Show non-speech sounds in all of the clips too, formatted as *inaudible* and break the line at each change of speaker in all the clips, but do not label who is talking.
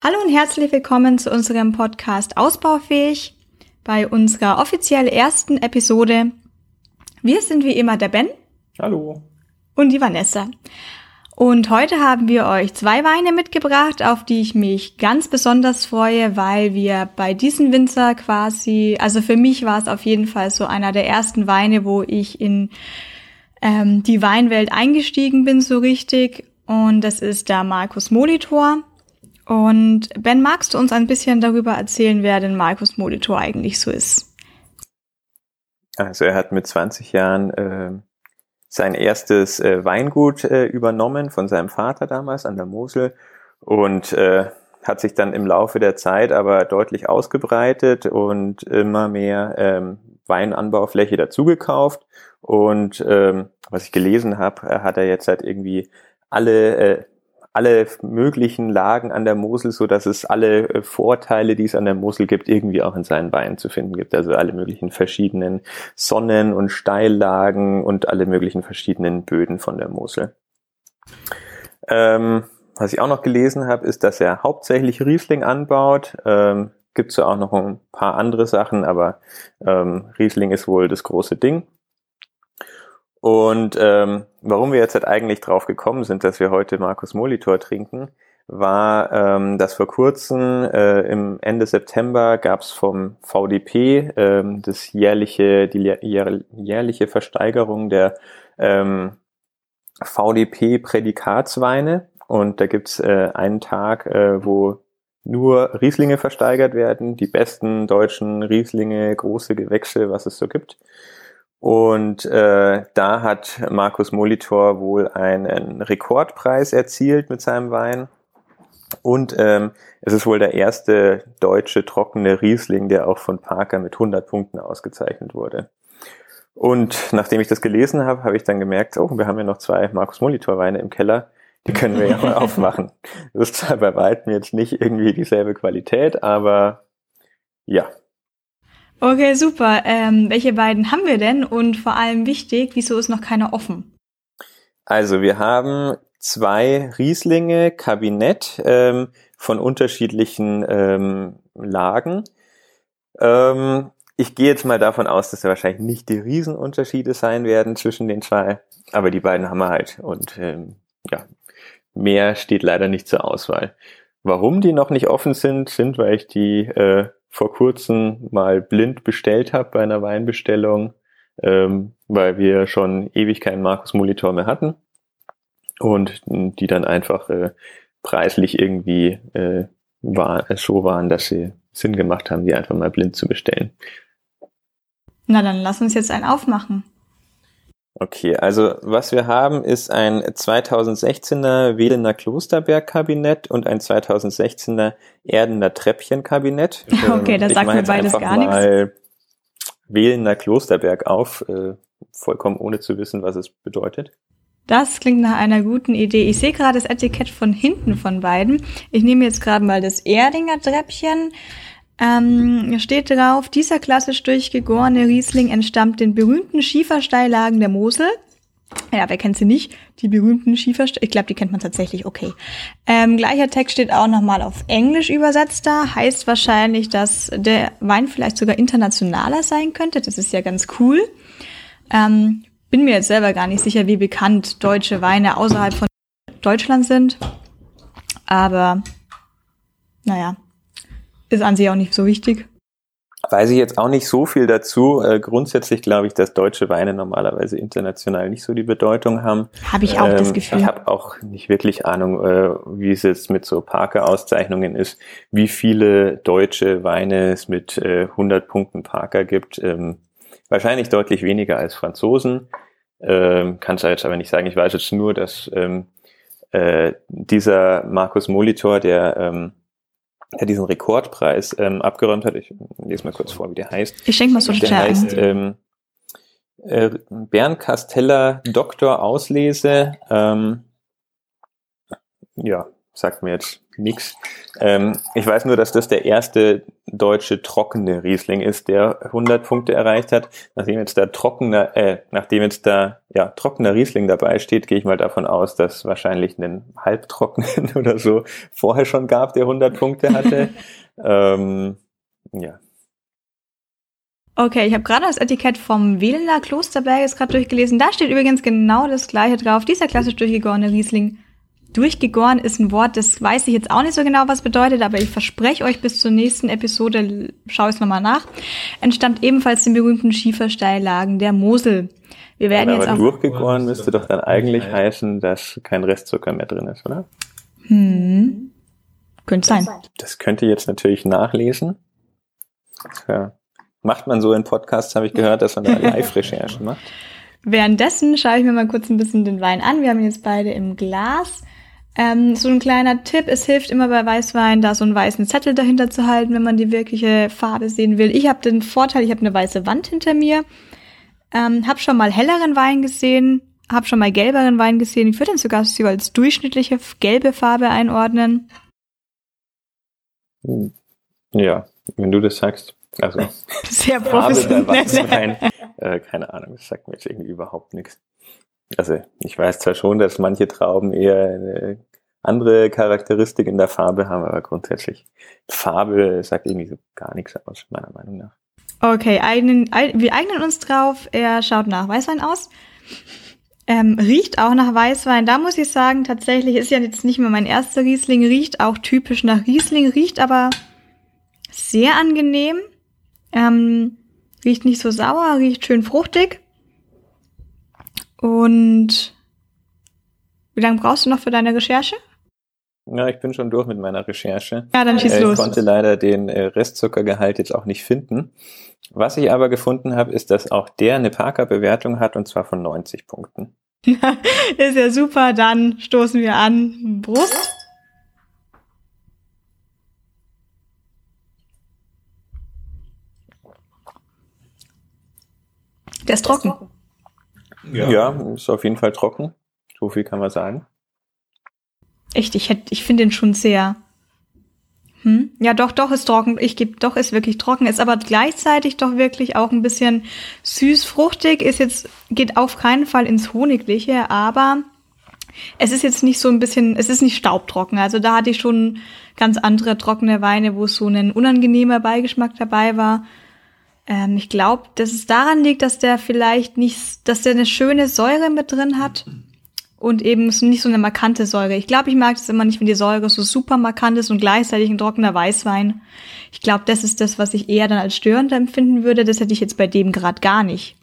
Hallo und herzlich willkommen zu unserem Podcast Ausbaufähig bei unserer offiziell ersten Episode. Wir sind wie immer der Ben.
Hallo.
Und die Vanessa. Und heute haben wir euch zwei Weine mitgebracht, auf die ich mich ganz besonders freue, weil wir bei diesem Winzer quasi, also für mich war es auf jeden Fall so einer der ersten Weine, wo ich in ähm, die Weinwelt eingestiegen bin so richtig. Und das ist der Markus Molitor. Und Ben, magst du uns ein bisschen darüber erzählen, wer denn Markus Molitor eigentlich so ist?
Also er hat mit 20 Jahren äh, sein erstes äh, Weingut äh, übernommen von seinem Vater damals an der Mosel und äh, hat sich dann im Laufe der Zeit aber deutlich ausgebreitet und immer mehr ähm, Weinanbaufläche dazugekauft. Und ähm, was ich gelesen habe, hat er jetzt halt irgendwie alle äh, alle möglichen Lagen an der Mosel, so dass es alle äh, Vorteile, die es an der Mosel gibt, irgendwie auch in seinen Weinen zu finden gibt. Also alle möglichen verschiedenen Sonnen- und Steillagen und alle möglichen verschiedenen Böden von der Mosel. Ähm, was ich auch noch gelesen habe, ist, dass er hauptsächlich Riesling anbaut. Ähm, gibt es auch noch ein paar andere Sachen, aber ähm, Riesling ist wohl das große Ding. Und ähm, warum wir jetzt halt eigentlich drauf gekommen sind, dass wir heute Markus Molitor trinken, war, ähm, dass vor kurzem äh, im Ende September gab es vom VDP ähm, das jährliche, die jährliche Versteigerung der ähm, VDP-Prädikatsweine. Und da gibt's äh, einen Tag, äh, wo nur Rieslinge versteigert werden, die besten deutschen Rieslinge, große Gewächse, was es so gibt. Und äh, da hat Markus Molitor wohl einen Rekordpreis erzielt mit seinem Wein. Und ähm, es ist wohl der erste deutsche trockene Riesling, der auch von Parker mit 100 Punkten ausgezeichnet wurde. Und nachdem ich das gelesen habe, habe ich dann gemerkt, oh, wir haben ja noch zwei Markus Molitor Weine im Keller. Die können wir ja mal *laughs* aufmachen. Das ist zwar bei weitem jetzt nicht irgendwie dieselbe Qualität, aber ja,
Okay, super. Ähm, welche beiden haben wir denn? Und vor allem wichtig, wieso ist noch keiner offen?
Also wir haben zwei Rieslinge Kabinett ähm, von unterschiedlichen ähm, Lagen. Ähm, ich gehe jetzt mal davon aus, dass da wahrscheinlich nicht die Riesenunterschiede sein werden zwischen den zwei, aber die beiden haben wir halt. Und ähm, ja, mehr steht leider nicht zur Auswahl. Warum die noch nicht offen sind, sind, weil ich die äh, vor kurzem mal blind bestellt habe bei einer Weinbestellung, ähm, weil wir schon ewig keinen Markus Molitor mehr hatten und die dann einfach äh, preislich irgendwie äh, war, so waren, dass sie Sinn gemacht haben, die einfach mal blind zu bestellen.
Na, dann lass uns jetzt einen aufmachen.
Okay, also was wir haben, ist ein 2016er Welener Klosterberg-Kabinett und ein 2016er Erdener Treppchen-Kabinett. *laughs*
Okay, ähm, das sagt mir beides gar nichts.
Welener Klosterberg auf, äh, vollkommen ohne zu wissen, was es bedeutet.
Das klingt nach einer guten Idee. Ich sehe gerade das Etikett von hinten von beiden. Ich nehme jetzt gerade mal das Erdinger Treppchen. Ähm, steht drauf, dieser klassisch durchgegorene Riesling entstammt den berühmten Schiefersteillagen der Mosel. Ja, wer kennt sie nicht? Die berühmten Schiefersteine. Ich glaube, die kennt man tatsächlich. Okay. Ähm, gleicher Text steht auch nochmal auf Englisch übersetzt da. Heißt wahrscheinlich, dass der Wein vielleicht sogar internationaler sein könnte. Das ist ja ganz cool. Ähm, bin mir jetzt selber gar nicht sicher, wie bekannt deutsche Weine außerhalb von Deutschland sind. Aber naja, ist an sich auch nicht so wichtig.
Weiß ich jetzt auch nicht so viel dazu. Äh, grundsätzlich glaube ich, dass deutsche Weine normalerweise international nicht so die Bedeutung haben.
Habe ich auch ähm, das Gefühl.
Ich habe auch nicht wirklich Ahnung, äh, wie es jetzt mit so Parker-Auszeichnungen ist, wie viele deutsche Weine es mit äh, 100 Punkten Parker gibt. Ähm, wahrscheinlich deutlich weniger als Franzosen. Ähm, Kann es jetzt aber nicht sagen. Ich weiß jetzt nur, dass ähm, äh, dieser Markus Molitor, der ähm, der diesen Rekordpreis ähm, abgeräumt hat. Ich lese mal kurz vor, wie der heißt.
Ich schenke mal so
Der heißt ähm, äh, Bernd Casteller Doktor Auslese. Ähm, ja, sagt mir jetzt nix. Ähm, ich weiß nur, dass das der erste deutsche trockene Riesling ist, der 100 Punkte erreicht hat. Nachdem jetzt da trockener, äh, nachdem jetzt da ja trockener Riesling dabei steht, gehe ich mal davon aus, dass wahrscheinlich einen halbtrockenen *laughs* oder so vorher schon gab, der 100 Punkte hatte. *laughs* ähm, ja.
Okay, ich habe gerade das Etikett vom Wählener Klosterberg gerade durchgelesen. Da steht übrigens genau das gleiche drauf. Dieser klassisch durchgegorene Riesling Durchgegoren ist ein Wort, das weiß ich jetzt auch nicht so genau, was bedeutet, aber ich verspreche euch bis zur nächsten Episode, schaue ich es nochmal nach, entstammt ebenfalls den berühmten Schiefersteillagen der Mosel.
Wir werden aber jetzt auch durchgegoren müsste doch dann eigentlich heißen, dass kein Restzucker mehr drin ist, oder?
Hm. Könnte sein.
Das könnt ihr jetzt natürlich nachlesen. Ja. Macht man so in Podcasts, habe ich gehört, dass man da *laughs* Live-Recherchen macht.
Währenddessen schaue ich mir mal kurz ein bisschen den Wein an. Wir haben ihn jetzt beide im Glas. Ähm, so ein kleiner Tipp, es hilft immer bei Weißwein, da so einen weißen Zettel dahinter zu halten, wenn man die wirkliche Farbe sehen will. Ich habe den Vorteil, ich habe eine weiße Wand hinter mir, ähm, habe schon mal helleren Wein gesehen, habe schon mal gelberen Wein gesehen. Ich würde den sogar als durchschnittliche gelbe Farbe einordnen.
Ja, wenn du das sagst. Also *laughs*
sehr professionell.
Äh, keine Ahnung, das sagt mir jetzt irgendwie überhaupt nichts. Also ich weiß zwar schon, dass manche Trauben eher eine andere Charakteristik in der Farbe haben, aber grundsätzlich Farbe sagt irgendwie so gar nichts aus, meiner Meinung nach.
Okay, eignen, wir eignen uns drauf. Er schaut nach Weißwein aus. Ähm, riecht auch nach Weißwein. Da muss ich sagen, tatsächlich ist ja jetzt nicht mehr mein erster Riesling, riecht auch typisch nach Riesling, riecht aber sehr angenehm. Ähm, riecht nicht so sauer, riecht schön fruchtig. Und wie lange brauchst du noch für deine Recherche?
Ja, ich bin schon durch mit meiner Recherche.
Ja, dann schieß äh, los.
Ich konnte leider den äh, Restzuckergehalt jetzt auch nicht finden. Was ich aber gefunden habe, ist, dass auch der eine Parker-Bewertung hat und zwar von 90 Punkten. *laughs*
ist ja super, dann stoßen wir an. Brust. Der ist trocken.
Ja. ja, ist auf jeden Fall trocken. So viel kann man sagen.
Echt, ich hätte, ich finde den schon sehr. Hm? Ja, doch, doch ist trocken. Ich gebe, doch ist wirklich trocken. Ist aber gleichzeitig doch wirklich auch ein bisschen süß, fruchtig. Ist jetzt geht auf keinen Fall ins Honigliche, aber es ist jetzt nicht so ein bisschen, es ist nicht staubtrocken. Also da hatte ich schon ganz andere trockene Weine, wo so ein unangenehmer Beigeschmack dabei war. Ähm, ich glaube, dass es daran liegt, dass der vielleicht nicht, dass der eine schöne Säure mit drin hat und eben nicht so eine markante Säure. Ich glaube, ich mag das immer nicht, wenn die Säure so super markant ist und gleichzeitig ein trockener Weißwein. Ich glaube, das ist das, was ich eher dann als störend empfinden würde. Das hätte ich jetzt bei dem gerade gar nicht.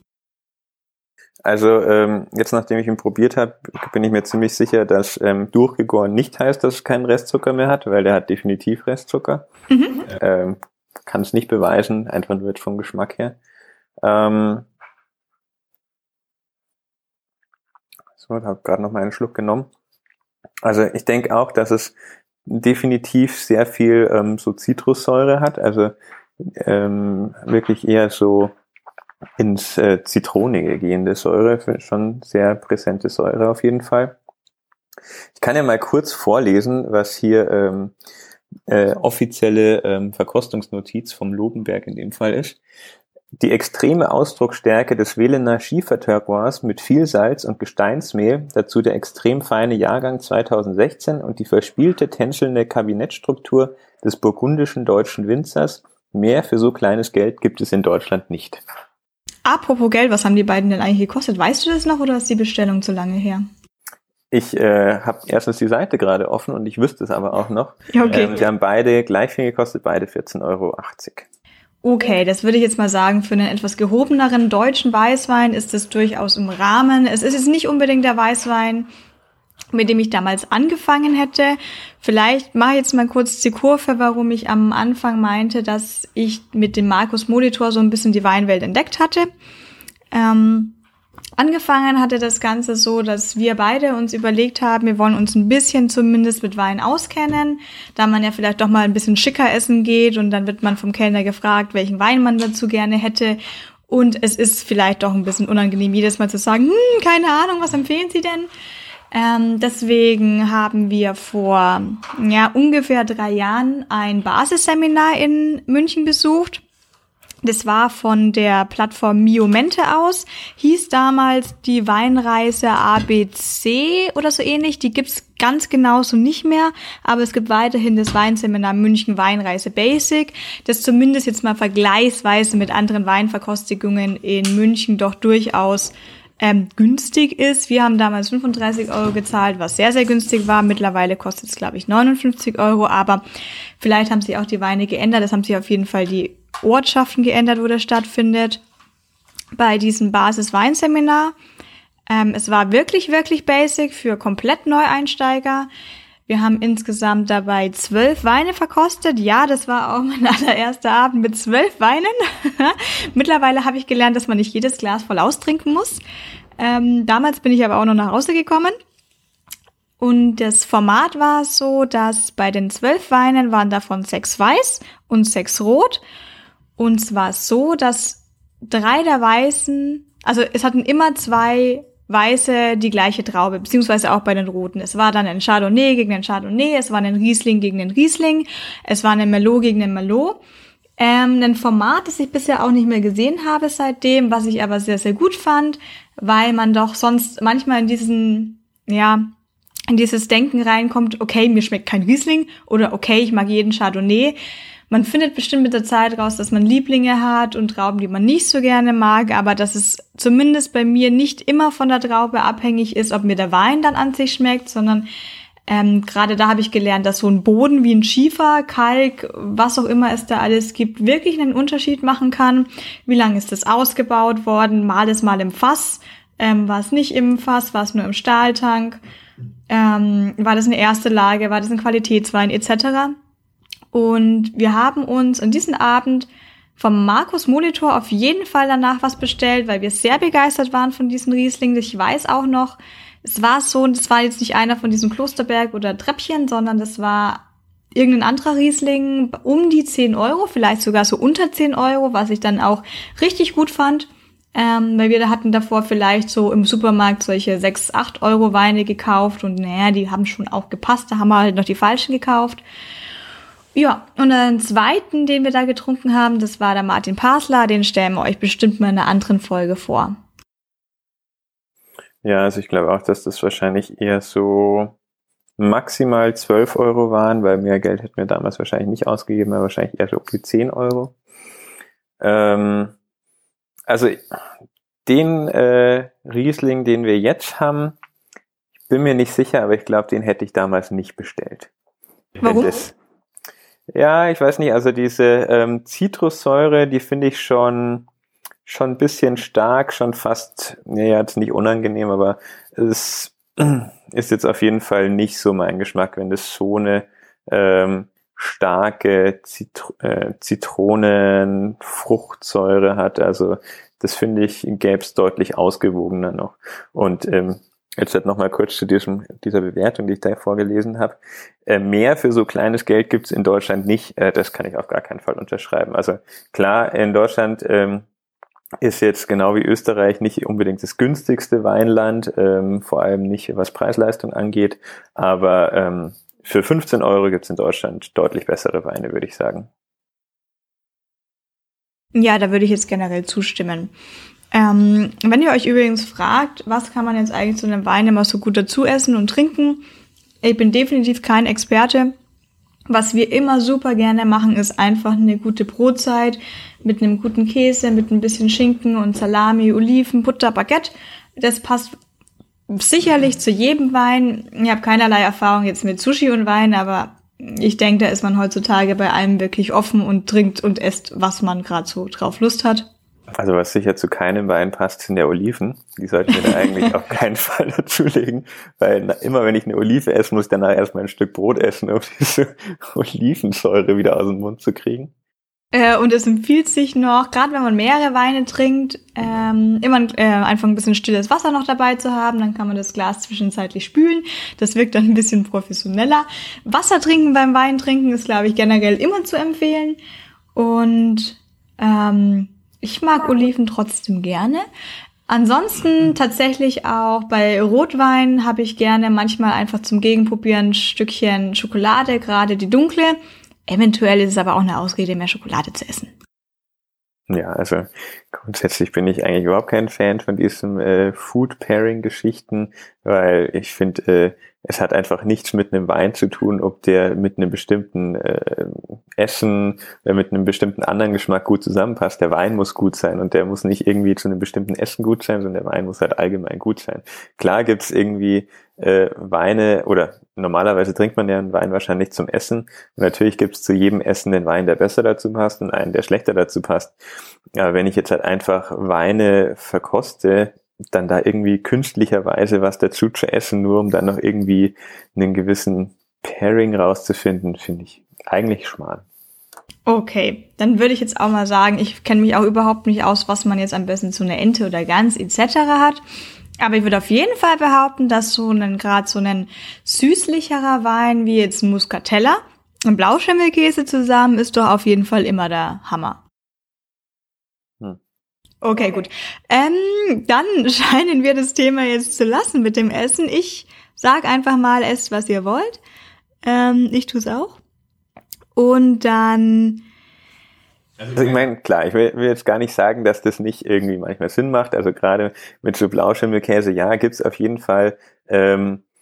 Also ähm, jetzt, nachdem ich ihn probiert habe, bin ich mir ziemlich sicher, dass ähm, durchgegoren nicht heißt, dass es keinen Restzucker mehr hat, weil der hat definitiv Restzucker. Mhm. Ähm, kann es nicht beweisen, einfach nur vom Geschmack her. Ähm, so, habe gerade noch mal einen Schluck genommen. Also ich denke auch, dass es definitiv sehr viel ähm, so Zitrussäure hat, also ähm, wirklich eher so ins äh, Zitronige gehende Säure, schon sehr präsente Säure auf jeden Fall. Ich kann ja mal kurz vorlesen, was hier ähm, äh, offizielle ähm, Verkostungsnotiz vom Lobenberg in dem Fall ist. Die extreme Ausdrucksstärke des Welener Schieferterroirs mit viel Salz und Gesteinsmehl, dazu der extrem feine Jahrgang 2016 und die verspielte tänzelnde Kabinettstruktur des burgundischen deutschen Winzers, mehr für so kleines Geld gibt es in Deutschland nicht.
Apropos Geld, was haben die beiden denn eigentlich gekostet? Weißt du das noch oder ist die Bestellung zu lange her?
Ich äh, habe erstens die Seite gerade offen und ich wüsste es aber auch noch. Okay. Ähm, sie haben beide gleich viel gekostet, beide 14,80 Euro.
Okay, das würde ich jetzt mal sagen, für einen etwas gehobeneren deutschen Weißwein ist es durchaus im Rahmen. Es ist jetzt nicht unbedingt der Weißwein, mit dem ich damals angefangen hätte. Vielleicht mache ich jetzt mal kurz die Kurve, warum ich am Anfang meinte, dass ich mit dem Markus Molitor so ein bisschen die Weinwelt entdeckt hatte. Ähm, Angefangen hatte das Ganze so, dass wir beide uns überlegt haben, wir wollen uns ein bisschen zumindest mit Wein auskennen, da man ja vielleicht doch mal ein bisschen schicker essen geht und dann wird man vom Kellner gefragt, welchen Wein man dazu gerne hätte. Und es ist vielleicht doch ein bisschen unangenehm, jedes Mal zu sagen, hm, keine Ahnung, was empfehlen Sie denn? Ähm, deswegen haben wir vor ja, ungefähr drei Jahren ein Basisseminar in München besucht. Das war von der Plattform Miomente aus, hieß damals die Weinreise ABC oder so ähnlich. Die gibt's ganz genauso nicht mehr, aber es gibt weiterhin das Weinseminar München Weinreise Basic, das zumindest jetzt mal vergleichsweise mit anderen Weinverkostigungen in München doch durchaus ähm, günstig ist. Wir haben damals 35 Euro gezahlt, was sehr, sehr günstig war. Mittlerweile kostet es, glaube ich, 59 Euro, aber vielleicht haben sich auch die Weine geändert. Es haben sich auf jeden Fall die Ortschaften geändert, wo das stattfindet. Bei diesem Basis-Weinseminar. Ähm, es war wirklich, wirklich basic für komplett Neueinsteiger. Wir haben insgesamt dabei zwölf Weine verkostet. Ja, das war auch mein *laughs* allererster Abend mit zwölf Weinen. *laughs* Mittlerweile habe ich gelernt, dass man nicht jedes Glas voll austrinken muss. Ähm, damals bin ich aber auch noch nach Hause gekommen. Und das Format war so, dass bei den zwölf Weinen waren davon sechs weiß und sechs rot. Und zwar so, dass drei der Weißen, also es hatten immer zwei Weiße die gleiche Traube, beziehungsweise auch bei den Roten. Es war dann ein Chardonnay gegen ein Chardonnay, es war ein Riesling gegen den Riesling, es war ein Merlot gegen den Merlot. Ähm, ein Format, das ich bisher auch nicht mehr gesehen habe seitdem, was ich aber sehr, sehr gut fand, weil man doch sonst manchmal in diesen, ja, in dieses Denken reinkommt, okay, mir schmeckt kein Riesling oder okay, ich mag jeden Chardonnay man findet bestimmt mit der Zeit raus, dass man Lieblinge hat und Trauben, die man nicht so gerne mag, aber dass es zumindest bei mir nicht immer von der Traube abhängig ist, ob mir der Wein dann an sich schmeckt, sondern ähm, gerade da habe ich gelernt, dass so ein Boden wie ein Schiefer, Kalk, was auch immer es da alles gibt, wirklich einen Unterschied machen kann. Wie lange ist das ausgebaut worden? Mal es mal im Fass, ähm, war es nicht im Fass, war es nur im Stahltank, ähm, war das eine erste Lage, war das ein Qualitätswein etc. Und wir haben uns an diesem Abend vom Markus Molitor auf jeden Fall danach was bestellt, weil wir sehr begeistert waren von diesem Riesling. Ich weiß auch noch, es war so, das war jetzt nicht einer von diesem Klosterberg oder Treppchen, sondern das war irgendein anderer Riesling um die 10 Euro, vielleicht sogar so unter 10 Euro, was ich dann auch richtig gut fand. Ähm, weil wir da hatten davor vielleicht so im Supermarkt solche 6, 8 Euro Weine gekauft und naja, die haben schon auch gepasst, da haben wir halt noch die falschen gekauft. Ja, und den zweiten, den wir da getrunken haben, das war der Martin Pasler. Den stellen wir euch bestimmt mal in einer anderen Folge vor.
Ja, also ich glaube auch, dass das wahrscheinlich eher so maximal 12 Euro waren, weil mehr Geld hätten wir damals wahrscheinlich nicht ausgegeben, aber wahrscheinlich eher so um die 10 Euro. Ähm, also den äh, Riesling, den wir jetzt haben, ich bin mir nicht sicher, aber ich glaube, den hätte ich damals nicht bestellt.
Warum? Das,
ja, ich weiß nicht, also diese ähm, Zitrussäure, die finde ich schon schon ein bisschen stark, schon fast, naja, jetzt nicht unangenehm, aber es *clears throat* ist jetzt auf jeden Fall nicht so mein Geschmack, wenn das so eine ähm, starke Zitro äh, Zitronenfruchtsäure hat. Also das finde ich, gäbe es deutlich ausgewogener noch. Und ähm, Jetzt halt nochmal kurz zu diesem, dieser Bewertung, die ich da vorgelesen habe. Äh, mehr für so kleines Geld gibt's in Deutschland nicht. Äh, das kann ich auf gar keinen Fall unterschreiben. Also klar, in Deutschland ähm, ist jetzt genau wie Österreich nicht unbedingt das günstigste Weinland, ähm, vor allem nicht was Preisleistung angeht. Aber ähm, für 15 Euro gibt's in Deutschland deutlich bessere Weine, würde ich sagen.
Ja, da würde ich jetzt generell zustimmen. Ähm, wenn ihr euch übrigens fragt, was kann man jetzt eigentlich zu einem Wein immer so gut dazu essen und trinken, ich bin definitiv kein Experte. Was wir immer super gerne machen, ist einfach eine gute Brotzeit mit einem guten Käse, mit ein bisschen Schinken und Salami, Oliven, Butter, Baguette. Das passt sicherlich zu jedem Wein. Ich habe keinerlei Erfahrung jetzt mit Sushi und Wein, aber ich denke, da ist man heutzutage bei allem wirklich offen und trinkt und esst, was man gerade so drauf Lust hat.
Also was sicher zu keinem Wein passt, sind ja Oliven. Die sollten wir da eigentlich *laughs* auf keinen Fall dazulegen, weil immer wenn ich eine Olive esse, muss ich danach erstmal ein Stück Brot essen, um diese *laughs* Olivensäure wieder aus dem Mund zu kriegen.
Äh, und es empfiehlt sich noch, gerade wenn man mehrere Weine trinkt, ähm, immer äh, einfach ein bisschen stilles Wasser noch dabei zu haben. Dann kann man das Glas zwischenzeitlich spülen. Das wirkt dann ein bisschen professioneller. Wasser trinken beim Wein trinken ist, glaube ich, generell immer zu empfehlen. Und ähm, ich mag Oliven trotzdem gerne. Ansonsten tatsächlich auch bei Rotwein habe ich gerne manchmal einfach zum Gegenprobieren ein Stückchen Schokolade, gerade die dunkle. Eventuell ist es aber auch eine Ausrede, mehr Schokolade zu essen.
Ja, also grundsätzlich bin ich eigentlich überhaupt kein Fan von diesen äh, Food-Pairing-Geschichten, weil ich finde, äh, es hat einfach nichts mit einem Wein zu tun, ob der mit einem bestimmten äh, Essen oder mit einem bestimmten anderen Geschmack gut zusammenpasst. Der Wein muss gut sein und der muss nicht irgendwie zu einem bestimmten Essen gut sein, sondern der Wein muss halt allgemein gut sein. Klar gibt's irgendwie äh, Weine oder normalerweise trinkt man ja einen Wein wahrscheinlich zum Essen. Und natürlich gibt's zu jedem Essen den Wein, der besser dazu passt und einen, der schlechter dazu passt. Aber wenn ich jetzt halt einfach Weine verkoste, dann da irgendwie künstlicherweise was dazu zu essen, nur um dann noch irgendwie einen gewissen Pairing rauszufinden, finde ich eigentlich schmal.
Okay, dann würde ich jetzt auch mal sagen, ich kenne mich auch überhaupt nicht aus, was man jetzt am besten zu einer Ente oder Gans etc. hat. Aber ich würde auf jeden Fall behaupten, dass so ein gerade so ein süßlicherer Wein wie jetzt Muscatella und Blauschimmelkäse zusammen ist doch auf jeden Fall immer der Hammer. Okay, gut. Ähm, dann *laughs* scheinen wir das Thema jetzt zu lassen mit dem Essen. Ich sag einfach mal, esst, was ihr wollt. Ähm, ich tue es auch. Und dann.
Also ich meine, klar, ich will, will, jetzt gar nicht sagen, dass das nicht irgendwie manchmal Sinn macht. Also gerade mit so Blauschimmelkäse, ja, gibt's auf jeden Fall ähm, äh,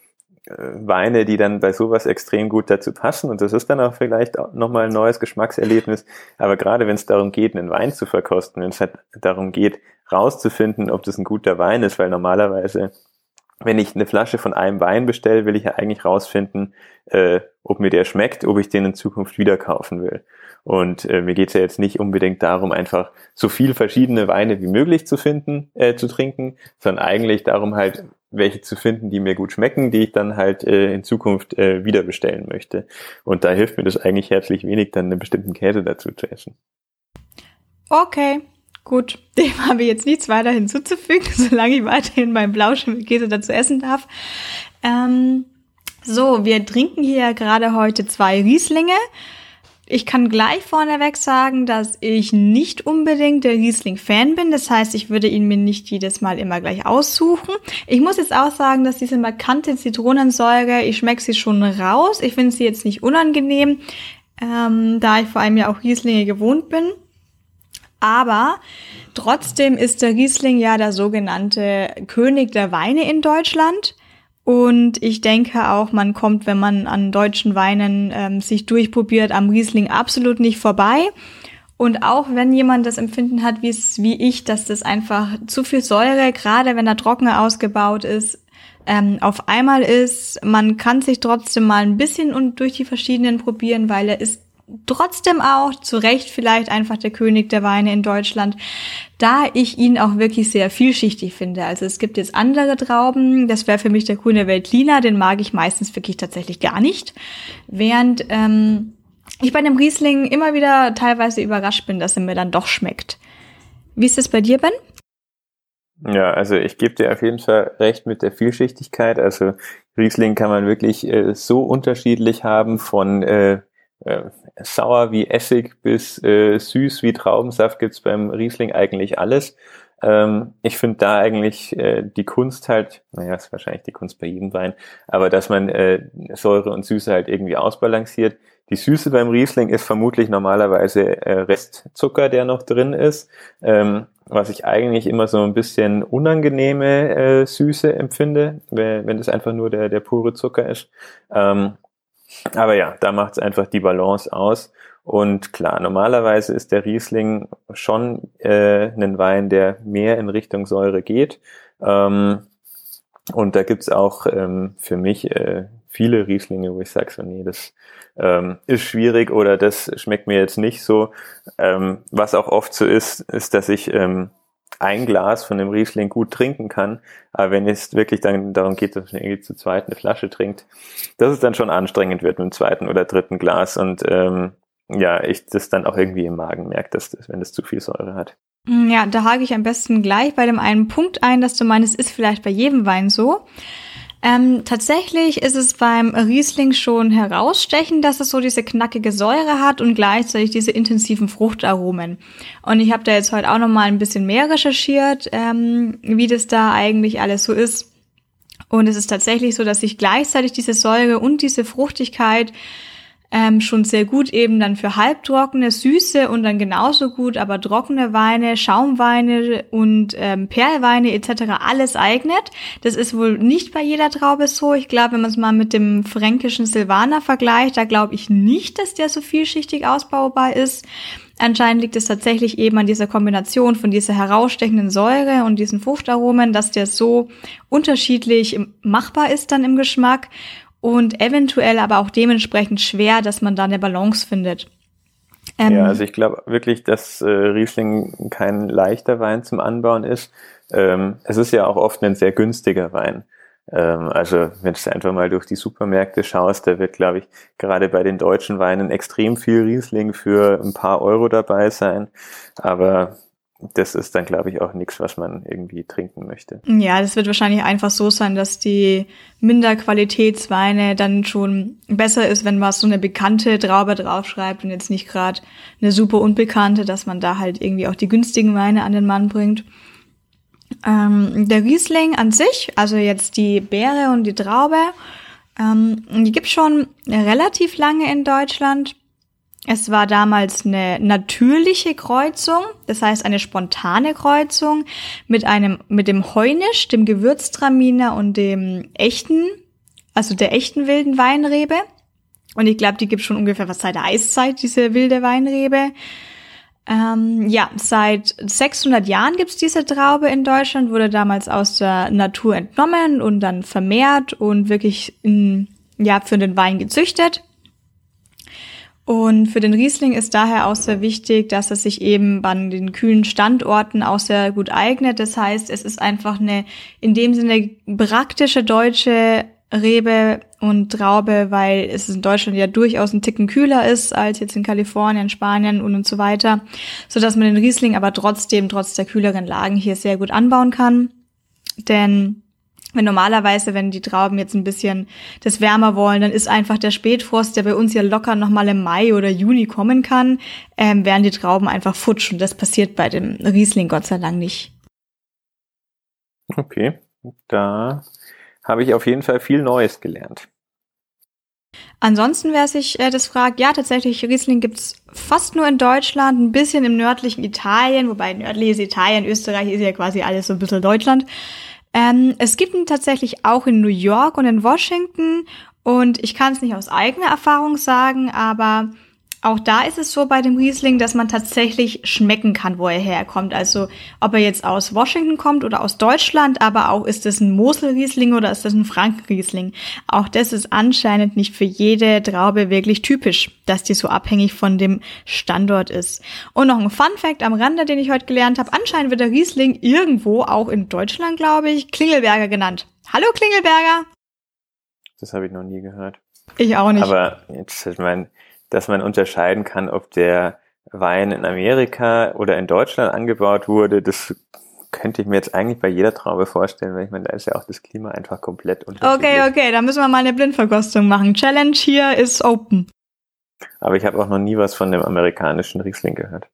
Weine, die dann bei sowas extrem gut dazu passen. Und das ist dann auch vielleicht auch nochmal ein neues Geschmackserlebnis. Aber gerade wenn es darum geht, einen Wein zu verkosten, wenn es halt darum geht, rauszufinden, ob das ein guter Wein ist, weil normalerweise, wenn ich eine Flasche von einem Wein bestelle, will ich ja eigentlich rausfinden, äh, ob mir der schmeckt, ob ich den in Zukunft wieder kaufen will. Und äh, mir geht es ja jetzt nicht unbedingt darum, einfach so viel verschiedene Weine wie möglich zu finden, äh, zu trinken, sondern eigentlich darum halt welche zu finden, die mir gut schmecken, die ich dann halt äh, in Zukunft äh, wieder bestellen möchte. Und da hilft mir das eigentlich herzlich wenig, dann einen bestimmten Käse dazu zu essen.
Okay, gut. *laughs* Dem habe ich jetzt nichts weiter hinzuzufügen, *laughs* solange ich weiterhin meinen Blauschimmelkäse dazu essen darf. Ähm, so, wir trinken hier gerade heute zwei Rieslinge. Ich kann gleich vorneweg sagen, dass ich nicht unbedingt der Riesling-Fan bin. Das heißt, ich würde ihn mir nicht jedes Mal immer gleich aussuchen. Ich muss jetzt auch sagen, dass diese markante Zitronensäure, ich schmecke sie schon raus. Ich finde sie jetzt nicht unangenehm, ähm, da ich vor allem ja auch Rieslinge gewohnt bin. Aber trotzdem ist der Riesling ja der sogenannte König der Weine in Deutschland. Und ich denke auch, man kommt, wenn man an deutschen Weinen ähm, sich durchprobiert, am Riesling absolut nicht vorbei. Und auch wenn jemand das Empfinden hat, wie es, wie ich, dass das einfach zu viel Säure, gerade wenn er trockener ausgebaut ist, ähm, auf einmal ist, man kann sich trotzdem mal ein bisschen und durch die verschiedenen probieren, weil er ist trotzdem auch zu Recht vielleicht einfach der König der Weine in Deutschland, da ich ihn auch wirklich sehr vielschichtig finde. Also es gibt jetzt andere Trauben, das wäre für mich der grüne Veltliner, den mag ich meistens wirklich tatsächlich gar nicht, während ähm, ich bei einem Riesling immer wieder teilweise überrascht bin, dass er mir dann doch schmeckt. Wie ist es bei dir, Ben?
Ja, also ich gebe dir auf jeden Fall recht mit der Vielschichtigkeit. Also Riesling kann man wirklich äh, so unterschiedlich haben von äh, äh, sauer wie Essig bis äh, süß wie Traubensaft gibt's beim Riesling eigentlich alles. Ähm, ich finde da eigentlich äh, die Kunst halt, naja, ist wahrscheinlich die Kunst bei jedem Wein, aber dass man äh, Säure und Süße halt irgendwie ausbalanciert. Die Süße beim Riesling ist vermutlich normalerweise äh, Restzucker, der noch drin ist, ähm, was ich eigentlich immer so ein bisschen unangenehme äh, Süße empfinde, wenn, wenn das einfach nur der, der pure Zucker ist. Ähm, aber ja, da macht es einfach die Balance aus. Und klar, normalerweise ist der Riesling schon äh, ein Wein, der mehr in Richtung Säure geht. Ähm, und da gibt's auch ähm, für mich äh, viele Rieslinge, wo ich sage, so, nee, das ähm, ist schwierig oder das schmeckt mir jetzt nicht so. Ähm, was auch oft so ist, ist, dass ich ähm, ein Glas von dem Riesling gut trinken kann. Aber wenn es wirklich dann darum geht, dass man irgendwie zu zweit eine Flasche trinkt, dass es dann schon anstrengend wird mit dem zweiten oder dritten Glas und ähm, ja, ich das dann auch irgendwie im Magen merke, dass das, wenn es zu viel Säure hat.
Mm, ja, da hake ich am besten gleich bei dem einen Punkt ein, dass du meinst, ist vielleicht bei jedem Wein so. Ähm, tatsächlich ist es beim Riesling schon herausstechend, dass es so diese knackige Säure hat und gleichzeitig diese intensiven Fruchtaromen. Und ich habe da jetzt heute auch noch mal ein bisschen mehr recherchiert, ähm, wie das da eigentlich alles so ist. Und es ist tatsächlich so, dass sich gleichzeitig diese Säure und diese Fruchtigkeit ähm, schon sehr gut eben dann für halbtrockene, süße und dann genauso gut, aber trockene Weine, Schaumweine und ähm, Perlweine etc. alles eignet. Das ist wohl nicht bei jeder Traube so. Ich glaube, wenn man es mal mit dem fränkischen Silvaner vergleicht, da glaube ich nicht, dass der so vielschichtig ausbaubar ist. Anscheinend liegt es tatsächlich eben an dieser Kombination von dieser herausstechenden Säure und diesen Fruchtaromen, dass der so unterschiedlich machbar ist dann im Geschmack und eventuell aber auch dementsprechend schwer, dass man da eine Balance findet.
Ähm, ja, also ich glaube wirklich, dass äh, Riesling kein leichter Wein zum Anbauen ist. Ähm, es ist ja auch oft ein sehr günstiger Wein. Ähm, also wenn du einfach mal durch die Supermärkte schaust, da wird, glaube ich, gerade bei den deutschen Weinen extrem viel Riesling für ein paar Euro dabei sein. Aber das ist dann, glaube ich, auch nichts, was man irgendwie trinken möchte.
Ja, das wird wahrscheinlich einfach so sein, dass die Minderqualitätsweine dann schon besser ist, wenn man so eine bekannte Traube draufschreibt und jetzt nicht gerade eine super unbekannte, dass man da halt irgendwie auch die günstigen Weine an den Mann bringt. Ähm, der Riesling an sich, also jetzt die Beere und die Traube, ähm, die gibt's schon relativ lange in Deutschland. Es war damals eine natürliche Kreuzung, das heißt eine spontane Kreuzung mit einem, mit dem Heunisch, dem Gewürztraminer und dem echten, also der echten wilden Weinrebe. Und ich glaube, die gibt schon ungefähr was seit der Eiszeit, diese wilde Weinrebe. Ähm, ja, seit 600 Jahren gibt's diese Traube in Deutschland, wurde damals aus der Natur entnommen und dann vermehrt und wirklich in, ja, für den Wein gezüchtet. Und für den Riesling ist daher auch sehr wichtig, dass er sich eben an den kühlen Standorten auch sehr gut eignet. Das heißt, es ist einfach eine in dem Sinne praktische deutsche Rebe und Traube, weil es in Deutschland ja durchaus ein Ticken kühler ist als jetzt in Kalifornien, Spanien und, und so weiter, so dass man den Riesling aber trotzdem trotz der kühleren Lagen hier sehr gut anbauen kann. Denn wenn normalerweise, wenn die Trauben jetzt ein bisschen das wärmer wollen, dann ist einfach der Spätfrost, der bei uns ja locker nochmal im Mai oder Juni kommen kann, ähm, werden die Trauben einfach futsch. Und das passiert bei dem Riesling Gott sei Dank nicht.
Okay, da habe ich auf jeden Fall viel Neues gelernt.
Ansonsten, wer sich äh, das fragt, ja, tatsächlich, Riesling gibt's fast nur in Deutschland, ein bisschen im nördlichen Italien, wobei nördliches Italien, Österreich ist ja quasi alles so ein bisschen Deutschland. Ähm, es gibt ihn tatsächlich auch in New York und in Washington. Und ich kann es nicht aus eigener Erfahrung sagen, aber auch da ist es so bei dem Riesling, dass man tatsächlich schmecken kann, wo er herkommt. Also ob er jetzt aus Washington kommt oder aus Deutschland, aber auch ist es ein Mosel-Riesling oder ist das ein Franken-Riesling. Auch das ist anscheinend nicht für jede Traube wirklich typisch, dass die so abhängig von dem Standort ist. Und noch ein Fun-Fact am Rande, den ich heute gelernt habe. Anscheinend wird der Riesling irgendwo, auch in Deutschland, glaube ich, Klingelberger genannt. Hallo Klingelberger!
Das habe ich noch nie gehört.
Ich auch nicht.
Aber jetzt, ich meine, dass man unterscheiden kann, ob der Wein in Amerika oder in Deutschland angebaut wurde, das könnte ich mir jetzt eigentlich bei jeder Traube vorstellen, weil ich meine, da ist ja auch das Klima einfach komplett unterschiedlich.
Okay, okay, da müssen wir mal eine Blindverkostung machen. Challenge hier ist open.
Aber ich habe auch noch nie was von dem amerikanischen Riesling gehört.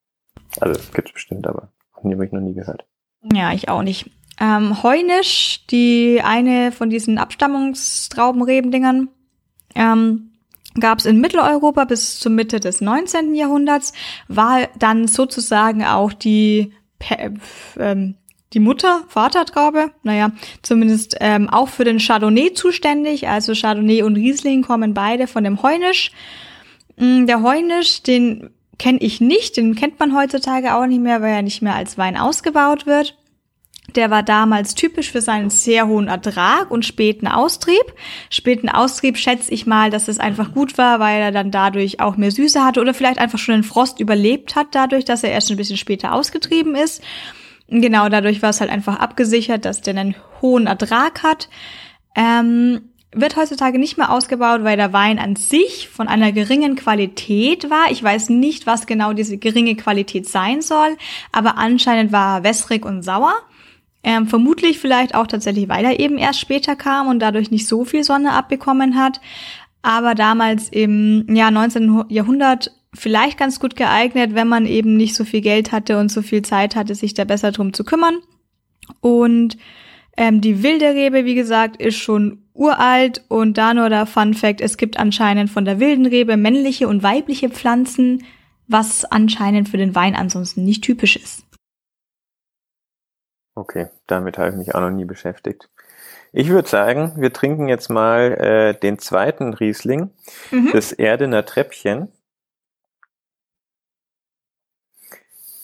Also gibt's bestimmt, aber die habe ich noch nie gehört.
Ja, ich auch nicht. Ähm, Heunisch, die eine von diesen Abstammungstraubenrebendingern, ähm, gab es in Mitteleuropa bis zur Mitte des 19. Jahrhunderts, war dann sozusagen auch die, ähm, die Mutter, Vatertraube, naja, zumindest ähm, auch für den Chardonnay zuständig. Also Chardonnay und Riesling kommen beide von dem Heunisch. Mm, der Heunisch, den kenne ich nicht, den kennt man heutzutage auch nicht mehr, weil er nicht mehr als Wein ausgebaut wird. Der war damals typisch für seinen sehr hohen Ertrag und späten Austrieb. Späten Austrieb schätze ich mal, dass es einfach gut war, weil er dann dadurch auch mehr Süße hatte oder vielleicht einfach schon den Frost überlebt hat, dadurch, dass er erst ein bisschen später ausgetrieben ist. Genau, dadurch war es halt einfach abgesichert, dass der einen hohen Ertrag hat. Ähm, wird heutzutage nicht mehr ausgebaut, weil der Wein an sich von einer geringen Qualität war. Ich weiß nicht, was genau diese geringe Qualität sein soll, aber anscheinend war er wässrig und sauer. Ähm, vermutlich vielleicht auch tatsächlich, weil er eben erst später kam und dadurch nicht so viel Sonne abbekommen hat. Aber damals im Jahr 19. Jahrhundert vielleicht ganz gut geeignet, wenn man eben nicht so viel Geld hatte und so viel Zeit hatte, sich da besser drum zu kümmern. Und ähm, die wilde Rebe, wie gesagt, ist schon uralt und da nur der Fun Fact, es gibt anscheinend von der wilden Rebe männliche und weibliche Pflanzen, was anscheinend für den Wein ansonsten nicht typisch ist.
Okay, damit habe ich mich auch noch nie beschäftigt. Ich würde sagen, wir trinken jetzt mal äh, den zweiten Riesling, mhm. das Erdener Treppchen.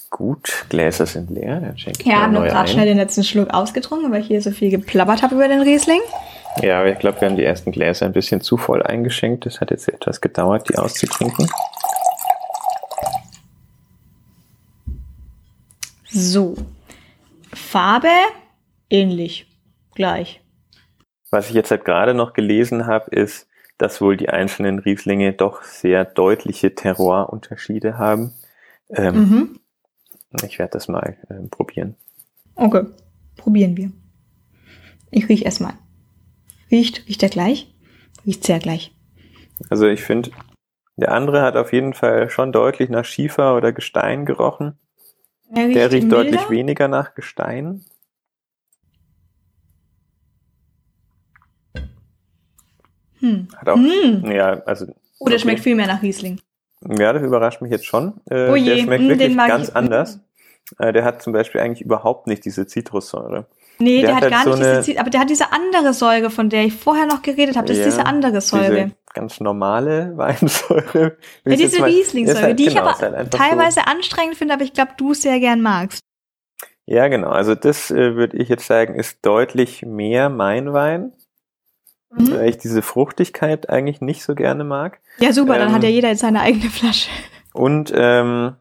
Gut, Gläser sind leer. Dann schenke ich
ja, haben noch gerade schnell den letzten Schluck ausgetrunken, weil ich hier so viel geplappert habe über den Riesling.
Ja, aber ich glaube, wir haben die ersten Gläser ein bisschen zu voll eingeschenkt. Das hat jetzt etwas gedauert, die auszutrinken.
So. Farbe ähnlich. Gleich.
Was ich jetzt halt gerade noch gelesen habe, ist, dass wohl die einzelnen Rieslinge doch sehr deutliche Terroirunterschiede haben. Ähm, mhm. Ich werde das mal äh, probieren.
Okay, probieren wir. Ich rieche erstmal. Riecht, riecht er gleich? Riecht sehr gleich.
Also ich finde, der andere hat auf jeden Fall schon deutlich nach Schiefer oder Gestein gerochen. Riecht der riecht deutlich weniger nach Gestein.
Hm.
Hat auch, hm. ja, also.
Oh, der okay. schmeckt viel mehr nach Riesling.
Ja, das überrascht mich jetzt schon. Äh, oh je, der schmeckt hm, wirklich ganz anders. Äh, der hat zum Beispiel eigentlich überhaupt nicht diese Zitrussäure.
Nee, der, der hat, hat, gar so nicht diese, aber der hat diese andere Säure, von der ich vorher noch geredet habe. Das ja, ist diese andere Säure. Diese
ganz normale *laughs* Weinsäure.
Ja, diese Riesling-Säure, halt, die genau, ich aber halt teilweise so. anstrengend finde, aber ich glaube, du sehr gern magst.
Ja, genau. Also das äh, würde ich jetzt sagen, ist deutlich mehr mein Wein. Mhm. Weil ich diese Fruchtigkeit eigentlich nicht so gerne mag.
Ja, super, ähm, dann hat ja ähm, jeder jetzt seine eigene Flasche.
Und ähm,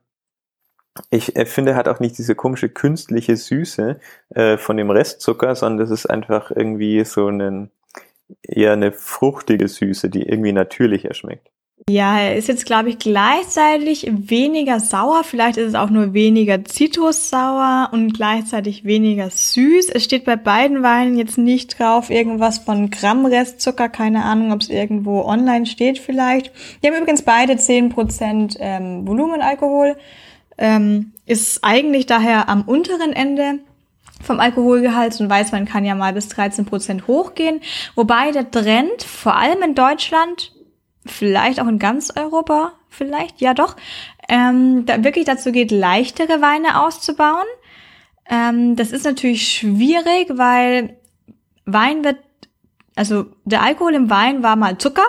ich äh, finde, hat auch nicht diese komische künstliche Süße äh, von dem Restzucker, sondern das ist einfach irgendwie so einen, eher eine fruchtige Süße, die irgendwie natürlicher schmeckt.
Ja, er ist jetzt, glaube ich, gleichzeitig weniger sauer. Vielleicht ist es auch nur weniger zitrussauer und gleichzeitig weniger süß. Es steht bei beiden Weinen jetzt nicht drauf irgendwas von Gramm Restzucker. Keine Ahnung, ob es irgendwo online steht vielleicht. Die haben übrigens beide 10% ähm, Volumenalkohol. Ähm, ist eigentlich daher am unteren Ende vom Alkoholgehalt und Weißwein kann ja mal bis 13% hochgehen. Wobei der Trend, vor allem in Deutschland, vielleicht auch in ganz Europa, vielleicht, ja doch, ähm, da wirklich dazu geht, leichtere Weine auszubauen. Ähm, das ist natürlich schwierig, weil Wein wird, also der Alkohol im Wein war mal Zucker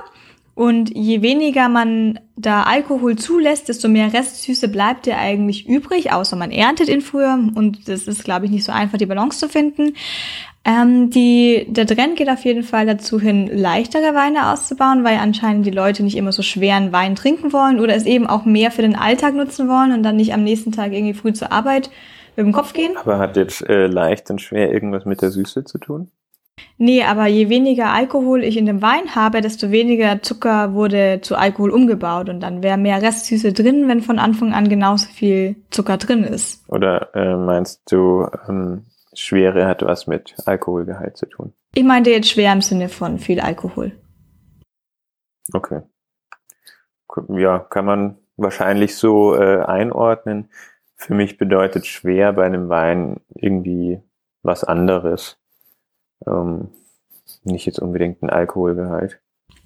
und je weniger man da Alkohol zulässt, desto mehr Restsüße bleibt ja eigentlich übrig, außer man erntet ihn früher und das ist, glaube ich, nicht so einfach, die Balance zu finden. Ähm, die, der Trend geht auf jeden Fall dazu hin, leichtere Weine auszubauen, weil anscheinend die Leute nicht immer so schweren Wein trinken wollen oder es eben auch mehr für den Alltag nutzen wollen und dann nicht am nächsten Tag irgendwie früh zur Arbeit mit dem Kopf gehen.
Aber hat jetzt äh, leicht und schwer irgendwas mit der Süße zu tun?
Nee, aber je weniger Alkohol ich in dem Wein habe, desto weniger Zucker wurde zu Alkohol umgebaut und dann wäre mehr Restsüße drin, wenn von Anfang an genauso viel Zucker drin ist.
Oder äh, meinst du, ähm, Schwere hat was mit Alkoholgehalt zu tun.
Ich meinte jetzt schwer im Sinne von viel Alkohol.
Okay. Ja, kann man wahrscheinlich so äh, einordnen. Für mich bedeutet schwer bei einem Wein irgendwie was anderes. Ähm, nicht jetzt unbedingt ein Alkoholgehalt.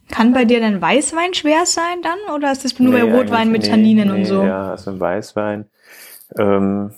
Kann bei dir denn Weißwein schwer sein dann? Oder ist das nur nee, bei Rotwein mit Tanninen nee, und so?
Ja, also ein Weißwein. Ähm,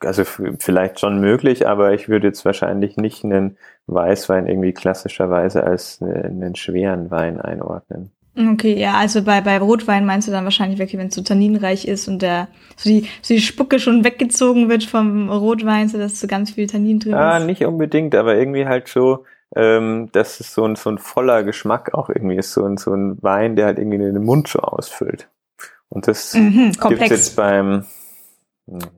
also vielleicht schon möglich, aber ich würde jetzt wahrscheinlich nicht einen Weißwein irgendwie klassischerweise als einen schweren Wein einordnen.
Okay, ja, also bei, bei Rotwein meinst du dann wahrscheinlich wirklich, wenn es so tanninreich ist und der so die, so die Spucke schon weggezogen wird vom Rotwein, so dass so ganz viel Tannin drin
ah,
ist.
Ah, nicht unbedingt, aber irgendwie halt so, ähm, dass es so ein, so ein voller Geschmack auch irgendwie ist, so ein, so ein Wein, der halt irgendwie den Mund so ausfüllt. Und das mhm, gibt's jetzt beim,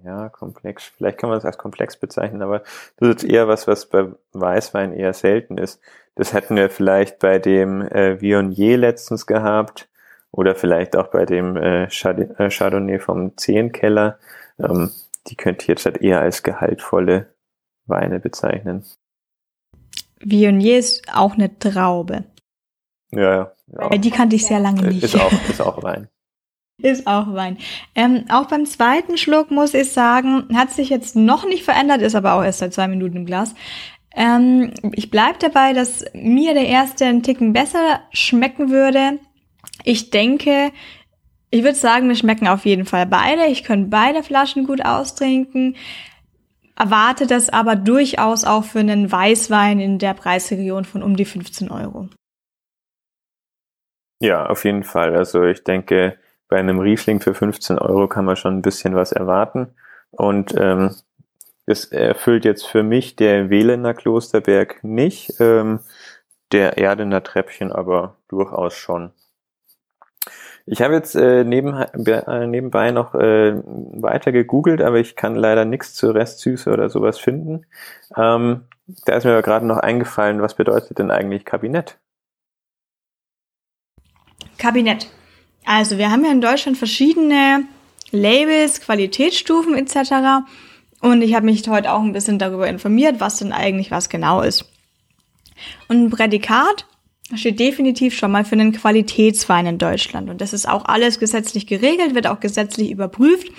ja, komplex. Vielleicht kann man das als komplex bezeichnen, aber das ist eher was, was bei Weißwein eher selten ist. Das hätten wir vielleicht bei dem äh, Viognier letztens gehabt oder vielleicht auch bei dem äh, äh Chardonnay vom Zehnkeller. Ähm, die könnte ich jetzt halt eher als gehaltvolle Weine bezeichnen.
Viognier ist auch eine Traube.
Ja, ja.
Die kannte ich sehr lange nicht.
Ist auch, ist auch Wein.
Ist auch Wein. Ähm, auch beim zweiten Schluck muss ich sagen, hat sich jetzt noch nicht verändert, ist aber auch erst seit zwei Minuten im Glas. Ähm, ich bleib dabei, dass mir der erste einen Ticken besser schmecken würde. Ich denke, ich würde sagen, mir schmecken auf jeden Fall beide. Ich könnte beide Flaschen gut austrinken. Erwarte das aber durchaus auch für einen Weißwein in der Preisregion von um die 15 Euro.
Ja, auf jeden Fall. Also ich denke, bei einem Riesling für 15 Euro kann man schon ein bisschen was erwarten. Und ähm, das erfüllt jetzt für mich der Wählener Klosterberg nicht, ähm, der Erdener Treppchen aber durchaus schon. Ich habe jetzt äh, neben, äh, nebenbei noch äh, weiter gegoogelt, aber ich kann leider nichts zur Restsüße oder sowas finden. Ähm, da ist mir aber gerade noch eingefallen, was bedeutet denn eigentlich Kabinett?
Kabinett. Also wir haben ja in Deutschland verschiedene Labels, Qualitätsstufen etc. Und ich habe mich heute auch ein bisschen darüber informiert, was denn eigentlich was genau ist. Und ein Prädikat steht definitiv schon mal für einen Qualitätswein in Deutschland. Und das ist auch alles gesetzlich geregelt, wird auch gesetzlich überprüft.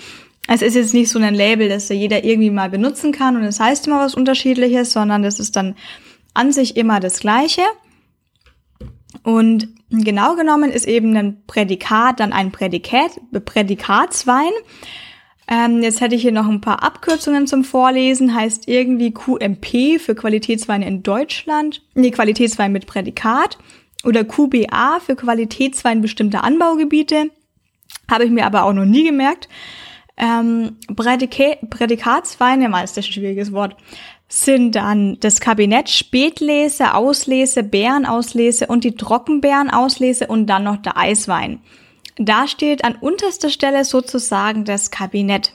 Es ist jetzt nicht so ein Label, das jeder irgendwie mal benutzen kann und es das heißt immer was unterschiedliches, sondern das ist dann an sich immer das Gleiche. Und genau genommen ist eben ein Prädikat dann ein Prädikat, Prädikatswein. Ähm, jetzt hätte ich hier noch ein paar Abkürzungen zum Vorlesen. Heißt irgendwie QMP für Qualitätsweine in Deutschland. Nee, Qualitätswein mit Prädikat. Oder QBA für Qualitätswein bestimmter Anbaugebiete. Habe ich mir aber auch noch nie gemerkt. Ähm, Prädika Prädikatsweine, mal ist das ein schwieriges Wort, sind dann das Kabinett Spätlese, Auslese, Beerenauslese und die Trockenbeerenauslese und dann noch der Eiswein. Da steht an unterster Stelle sozusagen das Kabinett.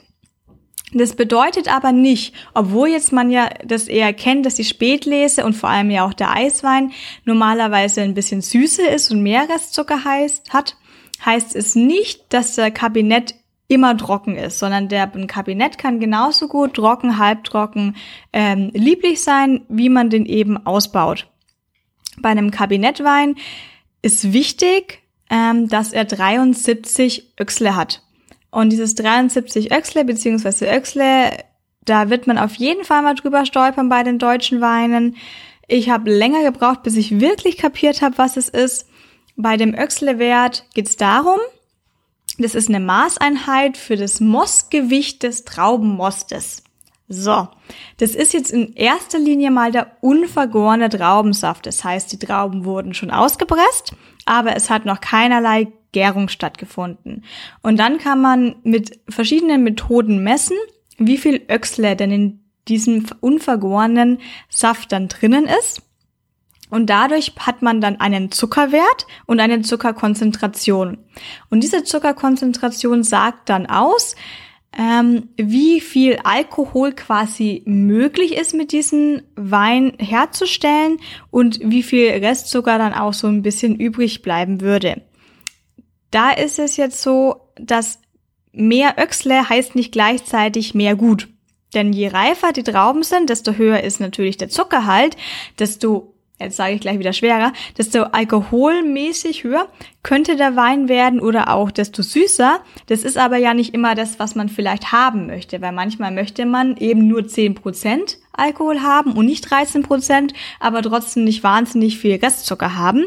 Das bedeutet aber nicht, obwohl jetzt man ja das eher kennt, dass die Spätlese und vor allem ja auch der Eiswein normalerweise ein bisschen süßer ist und mehr Restzucker heißt, hat, heißt es nicht, dass der Kabinett immer trocken ist, sondern der Kabinett kann genauso gut trocken, halbtrocken, ähm, lieblich sein, wie man den eben ausbaut. Bei einem Kabinettwein ist wichtig, ähm, dass er 73 Öchsle hat. Und dieses 73 Öchsle beziehungsweise Öchsle, da wird man auf jeden Fall mal drüber stolpern bei den deutschen Weinen. Ich habe länger gebraucht, bis ich wirklich kapiert habe, was es ist. Bei dem Öchsle-Wert geht es darum, das ist eine Maßeinheit für das Mostgewicht des Traubenmostes. So, das ist jetzt in erster Linie mal der unvergorene Traubensaft. Das heißt, die Trauben wurden schon ausgepresst, aber es hat noch keinerlei Gärung stattgefunden. Und dann kann man mit verschiedenen Methoden messen, wie viel Öchsle denn in diesem unvergorenen Saft dann drinnen ist. Und dadurch hat man dann einen Zuckerwert und eine Zuckerkonzentration. Und diese Zuckerkonzentration sagt dann aus, ähm, wie viel Alkohol quasi möglich ist mit diesem Wein herzustellen und wie viel Restzucker dann auch so ein bisschen übrig bleiben würde. Da ist es jetzt so, dass mehr Öchsle heißt nicht gleichzeitig mehr gut. Denn je reifer die Trauben sind, desto höher ist natürlich der Zuckerhalt, desto jetzt sage ich gleich wieder schwerer, desto alkoholmäßig höher könnte der Wein werden oder auch desto süßer. Das ist aber ja nicht immer das, was man vielleicht haben möchte, weil manchmal möchte man eben nur 10% Alkohol haben und nicht 13%, aber trotzdem nicht wahnsinnig viel Restzucker haben.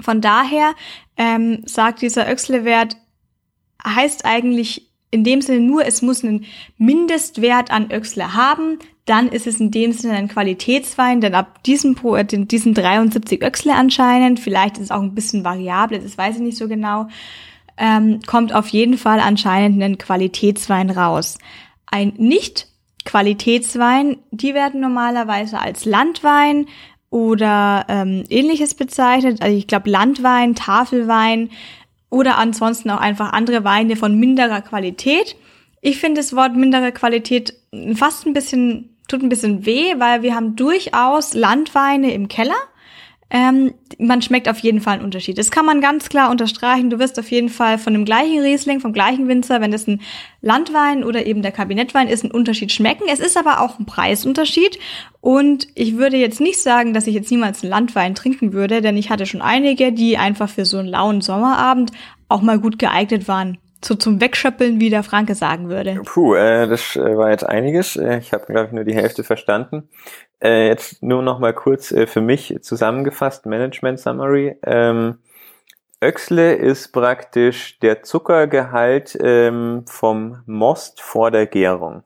Von daher ähm, sagt dieser Öxle-Wert, heißt eigentlich in dem Sinne nur, es muss einen Mindestwert an Öxle haben, dann ist es in dem Sinne ein Qualitätswein, denn ab diesem, äh, diesen 73 Öchsle anscheinend, vielleicht ist es auch ein bisschen variabel, das weiß ich nicht so genau, ähm, kommt auf jeden Fall anscheinend ein Qualitätswein raus. Ein Nicht-Qualitätswein, die werden normalerweise als Landwein oder ähm, ähnliches bezeichnet. Also ich glaube Landwein, Tafelwein oder ansonsten auch einfach andere Weine von minderer Qualität. Ich finde das Wort mindere Qualität fast ein bisschen tut ein bisschen weh, weil wir haben durchaus Landweine im Keller. Ähm, man schmeckt auf jeden Fall einen Unterschied. Das kann man ganz klar unterstreichen. Du wirst auf jeden Fall von dem gleichen Riesling, vom gleichen Winzer, wenn es ein Landwein oder eben der Kabinettwein ist, einen Unterschied schmecken. Es ist aber auch ein Preisunterschied. Und ich würde jetzt nicht sagen, dass ich jetzt niemals einen Landwein trinken würde, denn ich hatte schon einige, die einfach für so einen lauen Sommerabend auch mal gut geeignet waren so zum Wegschöppeln, wie der Franke sagen würde.
Puh, äh, das äh, war jetzt einiges. Äh, ich habe, glaube ich, nur die Hälfte verstanden. Äh, jetzt nur noch mal kurz äh, für mich zusammengefasst, Management Summary. Ähm, Öxle ist praktisch der Zuckergehalt ähm, vom Most vor der Gärung.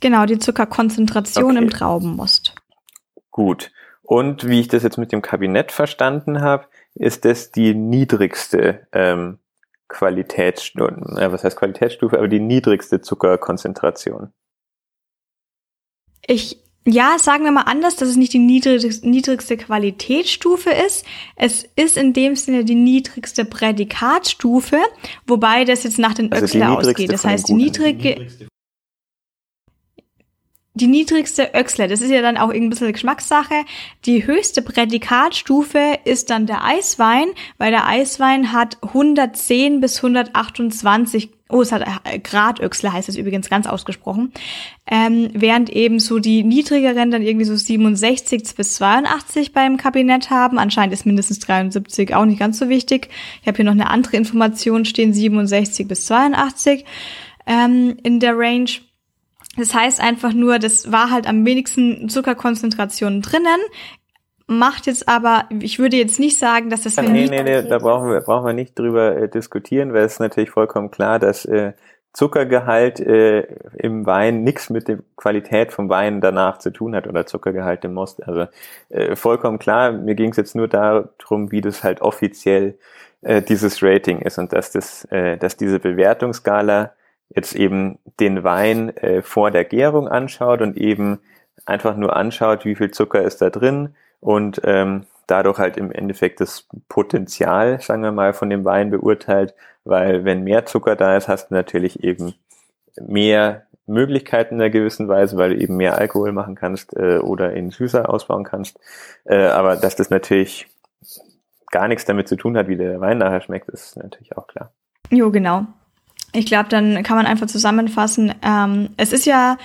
Genau, die Zuckerkonzentration okay. im Traubenmost.
Gut. Und wie ich das jetzt mit dem Kabinett verstanden habe, ist das die niedrigste ähm, Qualitätsstufe, äh, was heißt Qualitätsstufe, aber die niedrigste Zuckerkonzentration.
Ich, ja, sagen wir mal anders, dass es nicht die niedrigste, niedrigste Qualitätsstufe ist. Es ist in dem Sinne die niedrigste Prädikatstufe, wobei das jetzt nach den also Öxler ausgeht. Das heißt, die niedrige, die niedrigste Öxle, das ist ja dann auch ein bisschen Geschmackssache. Die höchste Prädikatstufe ist dann der Eiswein, weil der Eiswein hat 110 bis 128 Oh, es hat äh, Grad Öxle heißt es übrigens ganz ausgesprochen. Ähm, während eben so die niedrigeren dann irgendwie so 67 bis 82 beim Kabinett haben. Anscheinend ist mindestens 73 auch nicht ganz so wichtig. Ich habe hier noch eine andere Information stehen, 67 bis 82 ähm, in der Range. Das heißt einfach nur, das war halt am wenigsten Zuckerkonzentrationen drinnen. Macht jetzt aber, ich würde jetzt nicht sagen, dass das.
Nee, nee, nee, nee, da brauchen wir, brauchen wir nicht drüber äh, diskutieren, weil es ist natürlich vollkommen klar, dass äh, Zuckergehalt äh, im Wein nichts mit der Qualität vom Wein danach zu tun hat oder Zuckergehalt im Most. Also äh, vollkommen klar, mir ging es jetzt nur darum, wie das halt offiziell äh, dieses Rating ist und dass das, äh, dass diese Bewertungsskala jetzt eben den Wein äh, vor der Gärung anschaut und eben einfach nur anschaut, wie viel Zucker ist da drin und ähm, dadurch halt im Endeffekt das Potenzial, sagen wir mal, von dem Wein beurteilt, weil wenn mehr Zucker da ist, hast du natürlich eben mehr Möglichkeiten in einer gewissen Weise, weil du eben mehr Alkohol machen kannst äh, oder in süßer ausbauen kannst. Äh, aber dass das natürlich gar nichts damit zu tun hat, wie der Wein nachher schmeckt, ist natürlich auch klar.
Jo, genau. Ich glaube, dann kann man einfach zusammenfassen. Ähm, es ist ja,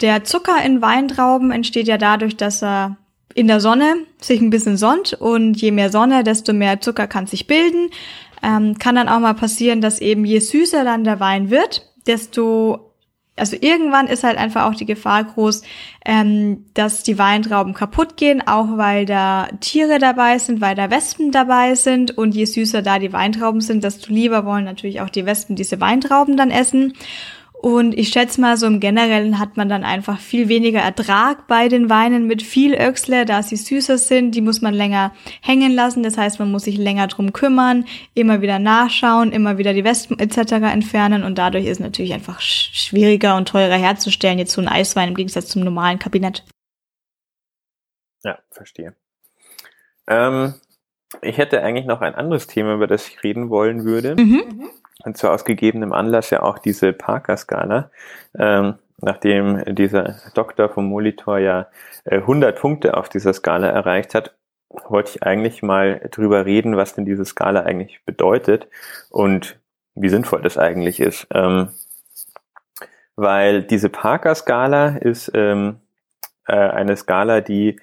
der Zucker in Weintrauben entsteht ja dadurch, dass er in der Sonne sich ein bisschen sonnt und je mehr Sonne, desto mehr Zucker kann sich bilden. Ähm, kann dann auch mal passieren, dass eben je süßer dann der Wein wird, desto also irgendwann ist halt einfach auch die Gefahr groß, ähm, dass die Weintrauben kaputt gehen, auch weil da Tiere dabei sind, weil da Wespen dabei sind und je süßer da die Weintrauben sind, desto lieber wollen natürlich auch die Wespen diese Weintrauben dann essen. Und ich schätze mal, so im Generellen hat man dann einfach viel weniger Ertrag bei den Weinen mit viel Öxle, da sie süßer sind. Die muss man länger hängen lassen. Das heißt, man muss sich länger drum kümmern, immer wieder nachschauen, immer wieder die Wespen etc. entfernen. Und dadurch ist es natürlich einfach schwieriger und teurer herzustellen, jetzt so ein Eiswein im Gegensatz zum normalen Kabinett.
Ja, verstehe. Ähm, ich hätte eigentlich noch ein anderes Thema, über das ich reden wollen würde. Mhm und zwar aus gegebenem Anlass ja auch diese Parker-Skala. Ähm, nachdem dieser Doktor vom Molitor ja äh, 100 Punkte auf dieser Skala erreicht hat, wollte ich eigentlich mal drüber reden, was denn diese Skala eigentlich bedeutet und wie sinnvoll das eigentlich ist. Ähm, weil diese Parker-Skala ist ähm, äh, eine Skala, die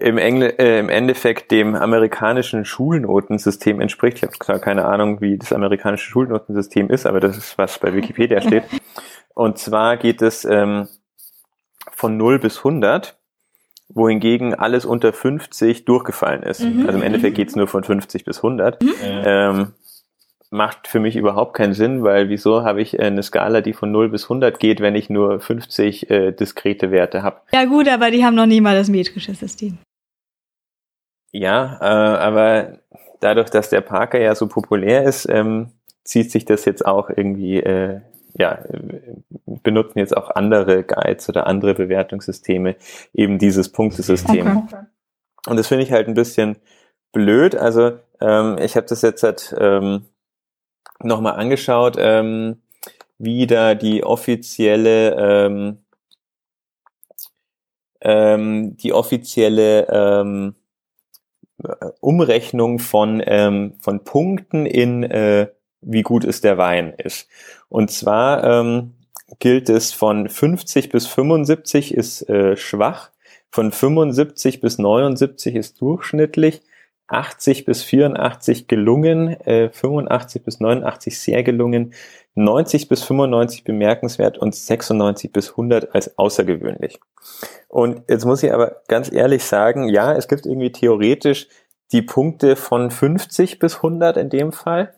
im, Engl äh, im Endeffekt dem amerikanischen Schulnotensystem entspricht. Ich habe zwar keine Ahnung, wie das amerikanische Schulnotensystem ist, aber das ist, was bei Wikipedia steht. *laughs* Und zwar geht es ähm, von 0 bis 100, wohingegen alles unter 50 durchgefallen ist. Mhm. Also im Endeffekt geht es nur von 50 bis 100. Mhm. Ähm, macht für mich überhaupt keinen Sinn, weil wieso habe ich eine Skala, die von 0 bis 100 geht, wenn ich nur 50 äh, diskrete Werte habe?
Ja gut, aber die haben noch nie mal das metrische System.
Ja, äh, aber dadurch, dass der Parker ja so populär ist, ähm, zieht sich das jetzt auch irgendwie, äh, ja, benutzen jetzt auch andere Guides oder andere Bewertungssysteme eben dieses Punktesystem. Okay. Und das finde ich halt ein bisschen blöd. Also ähm, ich habe das jetzt halt, ähm, nochmal angeschaut, ähm, wie da die offizielle ähm, ähm, die offizielle ähm, Umrechnung von, ähm, von Punkten in äh, wie gut ist der Wein ist. Und zwar ähm, gilt es von 50 bis 75 ist äh, schwach, von 75 bis 79 ist durchschnittlich, 80 bis 84 gelungen, äh, 85 bis 89 sehr gelungen, 90 bis 95 bemerkenswert und 96 bis 100 als außergewöhnlich. Und jetzt muss ich aber ganz ehrlich sagen, ja, es gibt irgendwie theoretisch die Punkte von 50 bis 100 in dem Fall.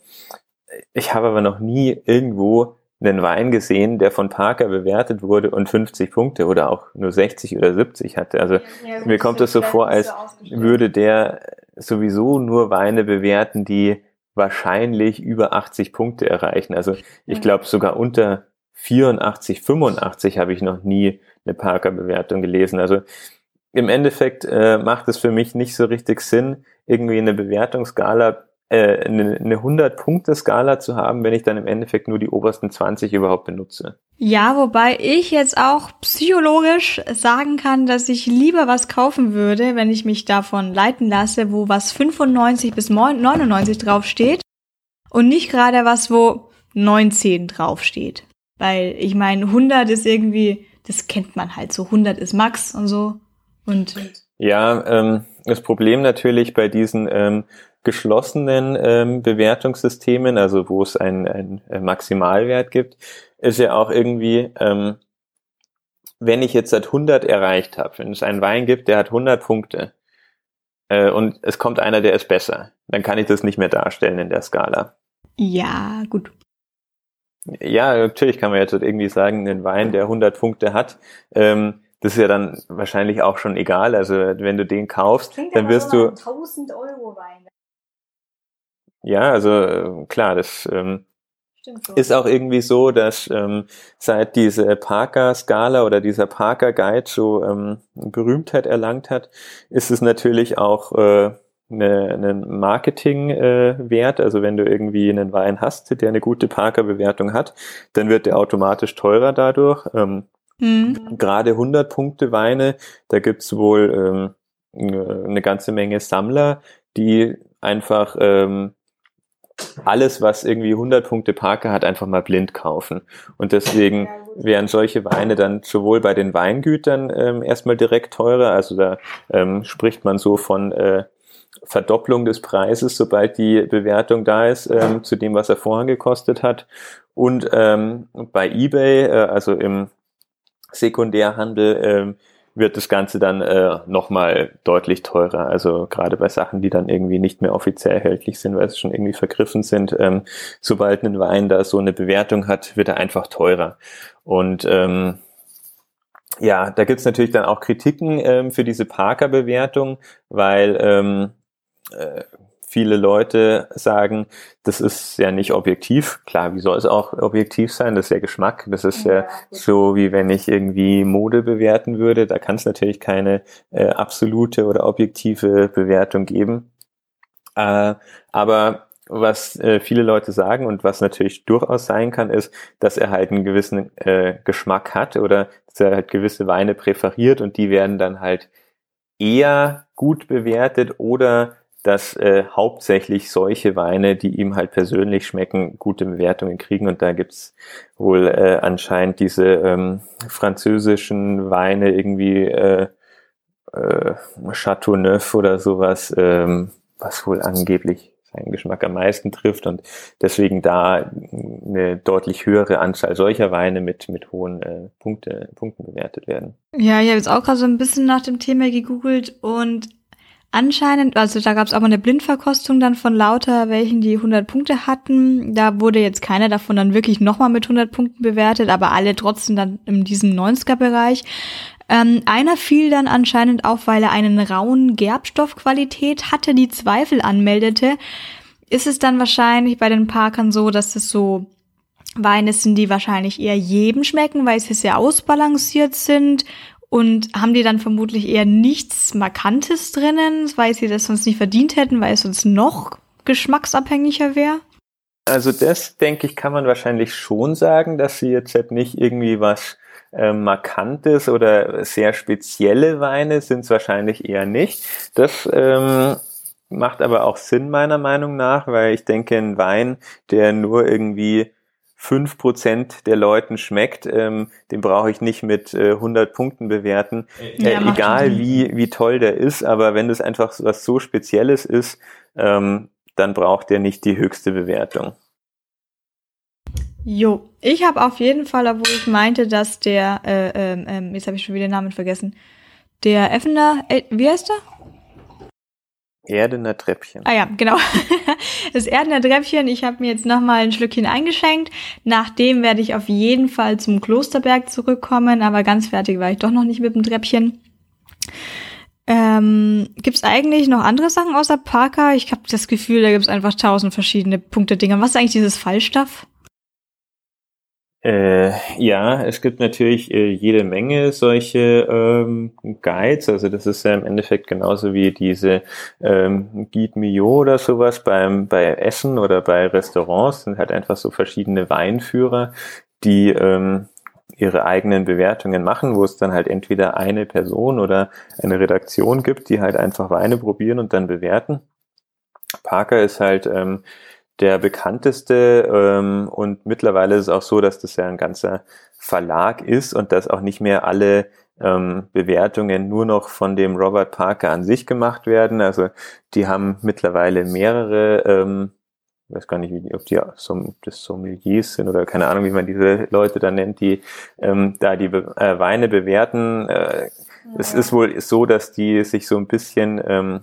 Ich habe aber noch nie irgendwo einen Wein gesehen, der von Parker bewertet wurde und 50 Punkte oder auch nur 60 oder 70 hatte. Also ja, mir kommt es so vor, als würde der sowieso nur Weine bewerten, die wahrscheinlich über 80 Punkte erreichen. Also ich glaube sogar unter 84, 85 habe ich noch nie eine Parker-Bewertung gelesen. Also im Endeffekt äh, macht es für mich nicht so richtig Sinn, irgendwie eine Bewertungsskala äh, eine, eine 100-Punkte-Skala zu haben, wenn ich dann im Endeffekt nur die obersten 20 überhaupt benutze.
Ja, wobei ich jetzt auch psychologisch sagen kann, dass ich lieber was kaufen würde, wenn ich mich davon leiten lasse, wo was 95 bis 99 draufsteht und nicht gerade was, wo 19 draufsteht. Weil ich meine, 100 ist irgendwie, das kennt man halt so, 100 ist Max und so. Und
ja, ähm, das Problem natürlich bei diesen ähm, geschlossenen ähm, Bewertungssystemen, also wo es einen Maximalwert gibt, ist ja auch irgendwie, ähm, wenn ich jetzt seit 100 erreicht habe, wenn es einen Wein gibt, der hat 100 Punkte äh, und es kommt einer, der ist besser, dann kann ich das nicht mehr darstellen in der Skala.
Ja, gut.
Ja, natürlich kann man jetzt irgendwie sagen, ein Wein, der 100 Punkte hat, ähm, das ist ja dann wahrscheinlich auch schon egal. Also wenn du den kaufst, dann wirst du 1000 Euro Wein. Ja, also äh, klar, das ähm, ist auch irgendwie so, dass ähm, seit diese Parker-Skala oder dieser Parker-Guide so ähm, Berühmtheit erlangt hat, ist es natürlich auch äh, eine, einen Marketing-Wert. Äh, also wenn du irgendwie einen Wein hast, der eine gute Parker-Bewertung hat, dann wird der automatisch teurer dadurch. Ähm, mhm. Gerade 100 Punkte Weine, da gibt's wohl ähm, eine ganze Menge Sammler, die einfach ähm, alles, was irgendwie 100 Punkte Parker hat, einfach mal blind kaufen. Und deswegen wären solche Weine dann sowohl bei den Weingütern ähm, erstmal direkt teurer, also da ähm, spricht man so von äh, Verdopplung des Preises, sobald die Bewertung da ist, ähm, zu dem, was er vorher gekostet hat. Und ähm, bei eBay, äh, also im Sekundärhandel, ähm, wird das Ganze dann äh, nochmal deutlich teurer. Also gerade bei Sachen, die dann irgendwie nicht mehr offiziell erhältlich sind, weil sie schon irgendwie vergriffen sind. Ähm, sobald ein Wein da so eine Bewertung hat, wird er einfach teurer. Und ähm, ja, da gibt's natürlich dann auch Kritiken ähm, für diese Parker-Bewertung, weil ähm, äh, viele Leute sagen, das ist ja nicht objektiv. Klar, wie soll es auch objektiv sein? Das ist ja Geschmack. Das ist ja, ja so, wie wenn ich irgendwie Mode bewerten würde. Da kann es natürlich keine äh, absolute oder objektive Bewertung geben. Äh, aber was äh, viele Leute sagen und was natürlich durchaus sein kann, ist, dass er halt einen gewissen äh, Geschmack hat oder dass er halt gewisse Weine präferiert und die werden dann halt eher gut bewertet oder dass äh, hauptsächlich solche Weine, die ihm halt persönlich schmecken, gute Bewertungen kriegen. Und da gibt's wohl äh, anscheinend diese ähm, französischen Weine, irgendwie äh, äh, Chateauneuf oder sowas, ähm, was wohl angeblich seinen Geschmack am meisten trifft und deswegen da eine deutlich höhere Anzahl solcher Weine mit, mit hohen äh, Punkte, Punkten bewertet werden.
Ja, ich habe jetzt auch gerade so ein bisschen nach dem Thema gegoogelt und Anscheinend, also da gab es aber eine Blindverkostung dann von lauter welchen, die 100 Punkte hatten. Da wurde jetzt keiner davon dann wirklich nochmal mit 100 Punkten bewertet, aber alle trotzdem dann in diesem 90er-Bereich. Ähm, einer fiel dann anscheinend auf, weil er einen rauen Gerbstoffqualität hatte, die Zweifel anmeldete. Ist es dann wahrscheinlich bei den Parkern so, dass es so Weine sind, die wahrscheinlich eher jedem schmecken, weil sie sehr ausbalanciert sind und haben die dann vermutlich eher nichts Markantes drinnen, weil sie das sonst nicht verdient hätten, weil es sonst noch geschmacksabhängiger wäre?
Also das, denke ich, kann man wahrscheinlich schon sagen, dass sie jetzt halt nicht irgendwie was äh, Markantes oder sehr spezielle Weine sind es wahrscheinlich eher nicht. Das ähm, macht aber auch Sinn meiner Meinung nach, weil ich denke, ein Wein, der nur irgendwie fünf Prozent der Leuten schmeckt, ähm, den brauche ich nicht mit äh, 100 Punkten bewerten. Äh, ja, egal wie, wie toll der ist, aber wenn das einfach was so Spezielles ist, ähm, dann braucht der nicht die höchste Bewertung.
Jo, ich habe auf jeden Fall, obwohl ich meinte, dass der, äh, ähm, ähm jetzt habe ich schon wieder den Namen vergessen, der Effener, äh, wie heißt der?
Erdener Treppchen.
Ah ja, genau. *laughs* Das Erdener Treppchen, ich habe mir jetzt nochmal ein Schlückchen eingeschenkt. Nachdem werde ich auf jeden Fall zum Klosterberg zurückkommen, aber ganz fertig war ich doch noch nicht mit dem Treppchen. Ähm, gibt es eigentlich noch andere Sachen außer Parker? Ich habe das Gefühl, da gibt es einfach tausend verschiedene Punkte-Dinger. Was ist eigentlich dieses Fallstaff?
Äh, ja, es gibt natürlich äh, jede Menge solche ähm, Guides. Also das ist ja im Endeffekt genauso wie diese ähm, Guide Mio oder sowas beim bei Essen oder bei Restaurants. Sind halt einfach so verschiedene Weinführer, die ähm, ihre eigenen Bewertungen machen, wo es dann halt entweder eine Person oder eine Redaktion gibt, die halt einfach Weine probieren und dann bewerten. Parker ist halt ähm, der bekannteste ähm, und mittlerweile ist es auch so, dass das ja ein ganzer Verlag ist und dass auch nicht mehr alle ähm, Bewertungen nur noch von dem Robert Parker an sich gemacht werden. Also die haben mittlerweile mehrere, ähm, ich weiß gar nicht, wie die, ob die som, das Sommeliers sind oder keine Ahnung, wie man diese Leute da nennt, die ähm, da die Be äh, Weine bewerten. Äh, ja. Es ist wohl so, dass die sich so ein bisschen ähm,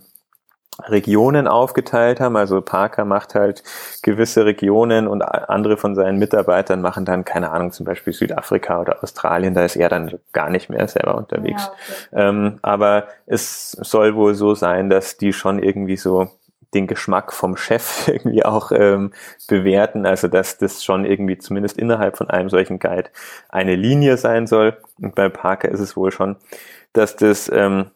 Regionen aufgeteilt haben. Also Parker macht halt gewisse Regionen und andere von seinen Mitarbeitern machen dann, keine Ahnung, zum Beispiel Südafrika oder Australien. Da ist er dann gar nicht mehr selber unterwegs. Ja, okay. ähm, aber es soll wohl so sein, dass die schon irgendwie so den Geschmack vom Chef *laughs* irgendwie auch ähm, bewerten. Also dass das schon irgendwie zumindest innerhalb von einem solchen Guide eine Linie sein soll. Und bei Parker ist es wohl schon, dass das ähm,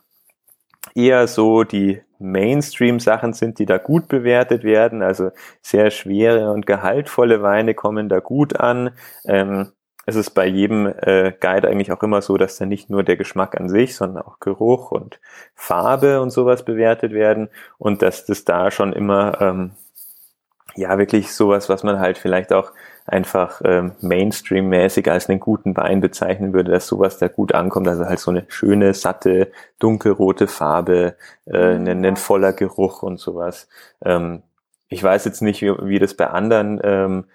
eher so die Mainstream-Sachen sind, die da gut bewertet werden. Also sehr schwere und gehaltvolle Weine kommen da gut an. Ähm, es ist bei jedem äh, Guide eigentlich auch immer so, dass da nicht nur der Geschmack an sich, sondern auch Geruch und Farbe und sowas bewertet werden und dass das da schon immer ähm, ja wirklich sowas, was man halt vielleicht auch einfach ähm, Mainstream-mäßig als einen guten Wein bezeichnen würde, dass sowas da gut ankommt. Also halt so eine schöne, satte, dunkelrote Farbe, äh, mhm. ein, ein voller Geruch und sowas. Ähm, ich weiß jetzt nicht, wie, wie das bei anderen ähm,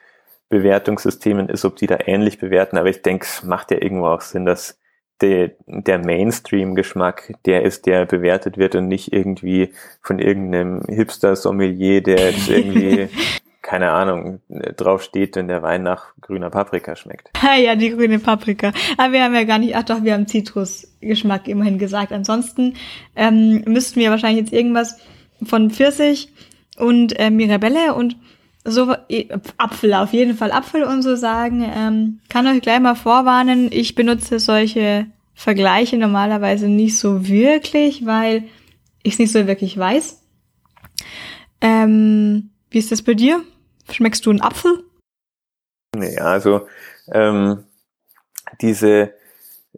Bewertungssystemen ist, ob die da ähnlich bewerten, aber ich denke, es macht ja irgendwo auch Sinn, dass der, der Mainstream-Geschmack der ist, der bewertet wird und nicht irgendwie von irgendeinem Hipster-Sommelier, der jetzt irgendwie *laughs* keine Ahnung, drauf steht, wenn der Wein nach grüner Paprika schmeckt. *laughs*
Ja, die grüne Paprika. Aber wir haben ja gar nicht, ach doch, wir haben Zitrusgeschmack immerhin gesagt. Ansonsten ähm, müssten wir wahrscheinlich jetzt irgendwas von Pfirsich und äh, Mirabelle und so äh, Apfel, auf jeden Fall Apfel und so sagen. Ähm, kann euch gleich mal vorwarnen, ich benutze solche Vergleiche normalerweise nicht so wirklich, weil ich es nicht so wirklich weiß. Ähm, wie ist das bei dir? Schmeckst du einen Apfel?
Nee, also ähm, diese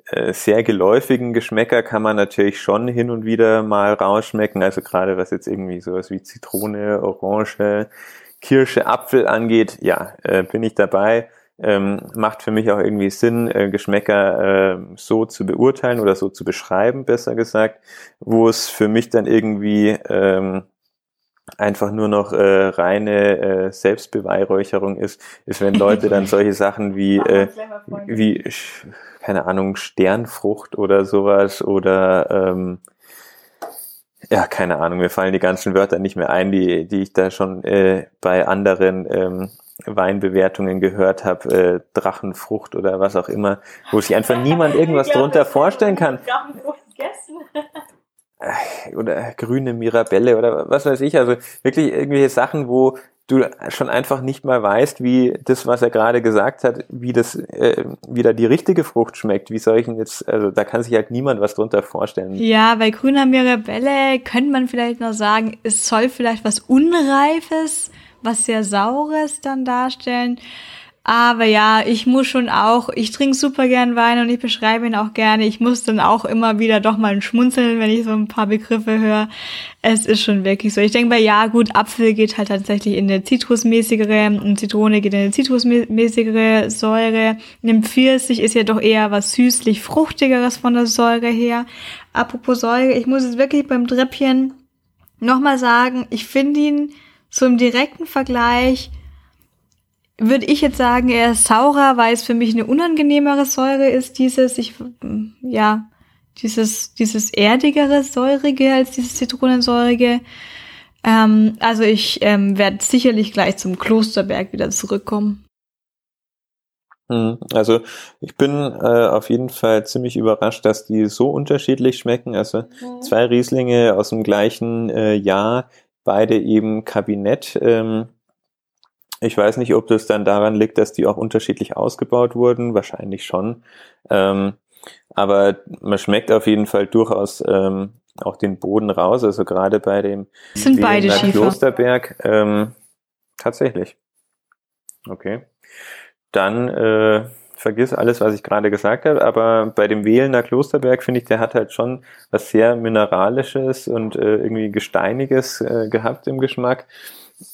äh, sehr geläufigen Geschmäcker kann man natürlich schon hin und wieder mal rausschmecken. Also gerade was jetzt irgendwie sowas wie Zitrone, Orange, Kirsche, Apfel angeht, ja, äh, bin ich dabei. Ähm, macht für mich auch irgendwie Sinn, äh, Geschmäcker äh, so zu beurteilen oder so zu beschreiben, besser gesagt, wo es für mich dann irgendwie ähm, einfach nur noch äh, reine äh, Selbstbeweihräucherung ist, ist, wenn Leute dann *laughs* solche Sachen wie, äh, wie, keine Ahnung, Sternfrucht oder sowas oder ähm, ja, keine Ahnung, mir fallen die ganzen Wörter nicht mehr ein, die, die ich da schon äh, bei anderen ähm, Weinbewertungen gehört habe, äh, Drachenfrucht oder was auch immer, wo sich einfach *laughs* niemand irgendwas drunter vorstellen kann. Drachenfrucht gegessen. *laughs* oder grüne Mirabelle oder was weiß ich, also wirklich irgendwelche Sachen, wo du schon einfach nicht mal weißt, wie das, was er gerade gesagt hat, wie das, äh, wie da die richtige Frucht schmeckt. Wie soll ich denn jetzt, also da kann sich halt niemand was drunter vorstellen.
Ja, bei grüner Mirabelle könnte man vielleicht noch sagen, es soll vielleicht was Unreifes, was sehr Saures dann darstellen. Aber ja, ich muss schon auch, ich trinke super gern Wein und ich beschreibe ihn auch gerne. Ich muss dann auch immer wieder doch mal schmunzeln, wenn ich so ein paar Begriffe höre. Es ist schon wirklich so. Ich denke mal, ja gut, Apfel geht halt tatsächlich in eine zitrusmäßigere und Zitrone geht in eine zitrusmäßigere Säure. Ein Pfirsich ist ja doch eher was süßlich-fruchtigeres von der Säure her. Apropos Säure, ich muss es wirklich beim Treppchen nochmal sagen, ich finde ihn so im direkten Vergleich würde ich jetzt sagen, er ist saurer, weil es für mich eine unangenehmere Säure ist, dieses, ich, ja, dieses, dieses erdigere, säurige als dieses zitronensäurige. Ähm, also ich ähm, werde sicherlich gleich zum Klosterberg wieder zurückkommen.
Hm, also ich bin äh, auf jeden Fall ziemlich überrascht, dass die so unterschiedlich schmecken. Also mhm. zwei Rieslinge aus dem gleichen äh, Jahr, beide eben Kabinett. Ähm, ich weiß nicht, ob das dann daran liegt, dass die auch unterschiedlich ausgebaut wurden. Wahrscheinlich schon. Ähm, aber man schmeckt auf jeden Fall durchaus ähm, auch den Boden raus. Also gerade bei dem
sind beide
Klosterberg. Ähm, tatsächlich. Okay. Dann äh, vergiss alles, was ich gerade gesagt habe, aber bei dem Wählener Klosterberg finde ich, der hat halt schon was sehr Mineralisches und äh, irgendwie Gesteiniges äh, gehabt im Geschmack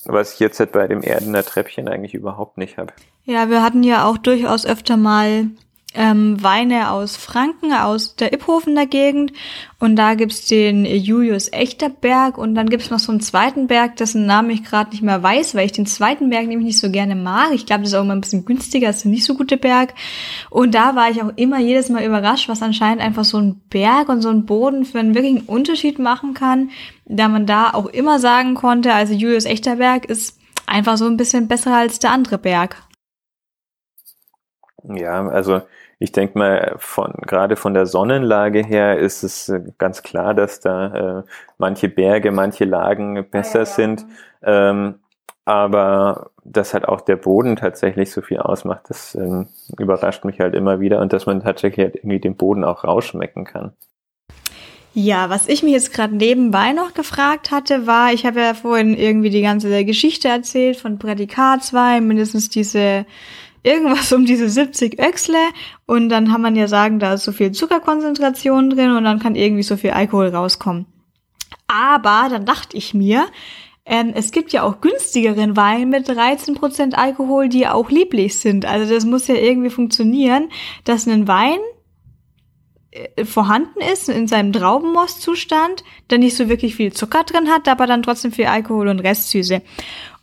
was ich jetzt halt bei dem Erdener Treppchen eigentlich überhaupt nicht habe.
Ja, wir hatten ja auch durchaus öfter mal ähm, Weine aus Franken, aus der Ipphofener Gegend. Und da gibt's den Julius Echterberg und dann gibt's noch so einen zweiten Berg, dessen Namen ich gerade nicht mehr weiß, weil ich den zweiten Berg nämlich nicht so gerne mag. Ich glaube, das ist auch immer ein bisschen günstiger, das ist ein nicht so gute Berg. Und da war ich auch immer jedes Mal überrascht, was anscheinend einfach so ein Berg und so ein Boden für einen wirklichen Unterschied machen kann, da man da auch immer sagen konnte, also Julius Echterberg ist einfach so ein bisschen besser als der andere Berg.
Ja, also ich denke mal, von, gerade von der Sonnenlage her ist es äh, ganz klar, dass da äh, manche Berge, manche Lagen besser ja, ja. sind. Ähm, aber dass halt auch der Boden tatsächlich so viel ausmacht, das ähm, überrascht mich halt immer wieder und dass man tatsächlich halt irgendwie den Boden auch rausschmecken kann.
Ja, was ich mich jetzt gerade nebenbei noch gefragt hatte, war, ich habe ja vorhin irgendwie die ganze Geschichte erzählt von Prädikatswein, mindestens diese irgendwas um diese 70 Öxle und dann kann man ja sagen, da ist so viel Zuckerkonzentration drin und dann kann irgendwie so viel Alkohol rauskommen. Aber dann dachte ich mir, ähm, es gibt ja auch günstigeren Wein mit 13% Alkohol, die auch lieblich sind. Also das muss ja irgendwie funktionieren, dass ein Wein äh, vorhanden ist in seinem Traubenmostzustand, der nicht so wirklich viel Zucker drin hat, aber dann trotzdem viel Alkohol und Restsüße.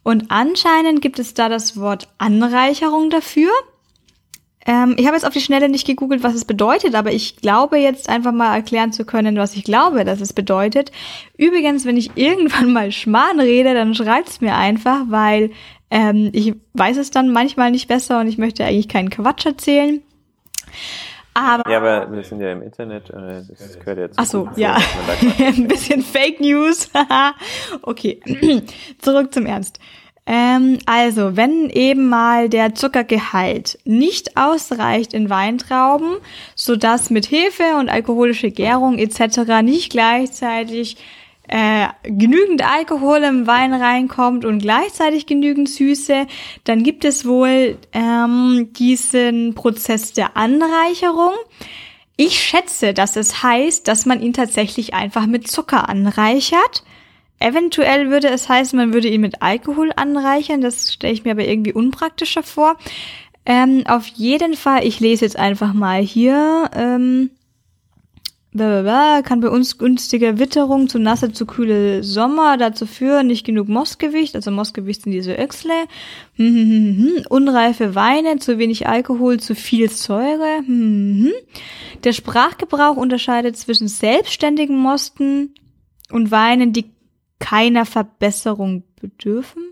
Und anscheinend gibt es da das Wort Anreicherung dafür. Ähm, ich habe jetzt auf die Schnelle nicht gegoogelt, was es bedeutet, aber ich glaube jetzt einfach mal erklären zu können, was ich glaube, dass es bedeutet. Übrigens, wenn ich *laughs* irgendwann mal Schmarrn rede, dann schreibt's mir einfach, weil ähm, ich weiß es dann manchmal nicht besser und ich möchte eigentlich keinen Quatsch erzählen.
Aber ja, aber wir sind ja im Internet, äh, das gehört ja
zu. Ach so, ja. *laughs* Ein bisschen Fake News. *laughs* okay, *clears throat* zurück zum Ernst. Ähm, also, wenn eben mal der Zuckergehalt nicht ausreicht in Weintrauben, so dass mit Hefe und alkoholische Gärung etc. nicht gleichzeitig äh, genügend Alkohol im Wein reinkommt und gleichzeitig genügend Süße, dann gibt es wohl ähm, diesen Prozess der Anreicherung. Ich schätze, dass es heißt, dass man ihn tatsächlich einfach mit Zucker anreichert. Eventuell würde es heißen, man würde ihn mit Alkohol anreichern. Das stelle ich mir aber irgendwie unpraktischer vor. Ähm, auf jeden Fall, ich lese jetzt einfach mal hier. Ähm, Blablabla, kann bei uns günstige Witterung zu nasse, zu kühle Sommer dazu führen, nicht genug Mostgewicht, also Mostgewicht sind diese Öchsle, hm, hm, hm, hm, unreife Weine, zu wenig Alkohol, zu viel Säure. Hm, hm, hm. Der Sprachgebrauch unterscheidet zwischen selbstständigen Mosten und Weinen, die keiner Verbesserung bedürfen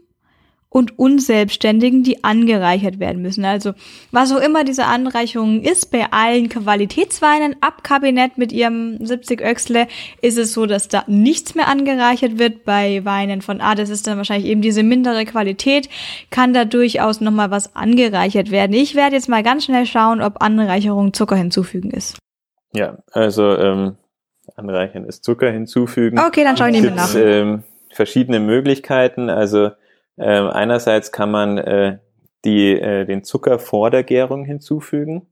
und Unselbstständigen, die angereichert werden müssen. Also was auch immer diese Anreicherung ist, bei allen Qualitätsweinen ab Kabinett mit ihrem 70 Öxle ist es so, dass da nichts mehr angereichert wird. Bei Weinen von A, das ist dann wahrscheinlich eben diese mindere Qualität, kann da durchaus nochmal was angereichert werden. Ich werde jetzt mal ganz schnell schauen, ob Anreicherung Zucker hinzufügen ist.
Ja, also ähm, anreichern ist Zucker hinzufügen.
Okay, dann schaue ich nicht nach.
Ähm, verschiedene Möglichkeiten, also ähm, einerseits kann man äh, die äh, den Zucker vor der Gärung hinzufügen.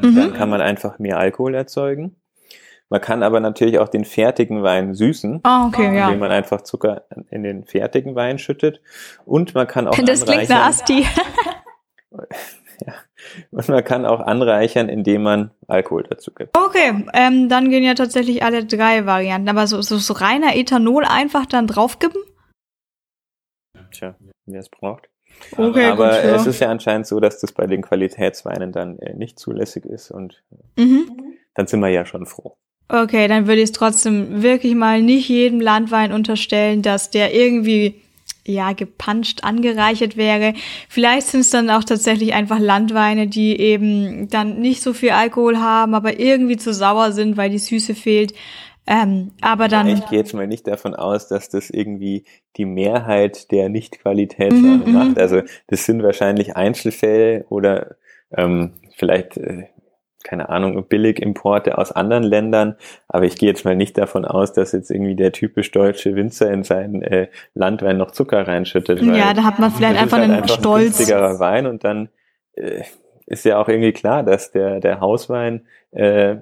Mhm. Dann kann man einfach mehr Alkohol erzeugen. Man kann aber natürlich auch den fertigen Wein süßen,
oh, okay, indem
ja. man einfach Zucker in den fertigen Wein schüttet. Und man kann auch *laughs*
das klingt nach Asti. *laughs*
ja. Und man kann auch anreichern, indem man Alkohol dazu gibt.
Okay, ähm, dann gehen ja tatsächlich alle drei Varianten. Aber so, so, so reiner Ethanol einfach dann draufkippen?
Tja, wer es braucht.
Okay,
aber
gut,
es ist ja anscheinend so, dass das bei den Qualitätsweinen dann äh, nicht zulässig ist und mhm. dann sind wir ja schon froh.
Okay, dann würde ich es trotzdem wirklich mal nicht jedem Landwein unterstellen, dass der irgendwie ja gepanscht angereichert wäre. Vielleicht sind es dann auch tatsächlich einfach Landweine, die eben dann nicht so viel Alkohol haben, aber irgendwie zu sauer sind, weil die Süße fehlt. Ähm, aber dann.
Ich gehe jetzt mal nicht davon aus, dass das irgendwie die Mehrheit der Nicht-Qualitätsweine mhm, macht. Mhm. Also das sind wahrscheinlich Einzelfälle oder ähm, vielleicht äh, keine Ahnung, Billigimporte aus anderen Ländern. Aber ich gehe jetzt mal nicht davon aus, dass jetzt irgendwie der typisch deutsche Winzer in seinen äh, Landwein noch Zucker reinschüttet.
Ja, da hat man vielleicht einfach halt einen einfach Stolz.
Ein günstigerer Wein und dann äh, ist ja auch irgendwie klar, dass der, der Hauswein äh,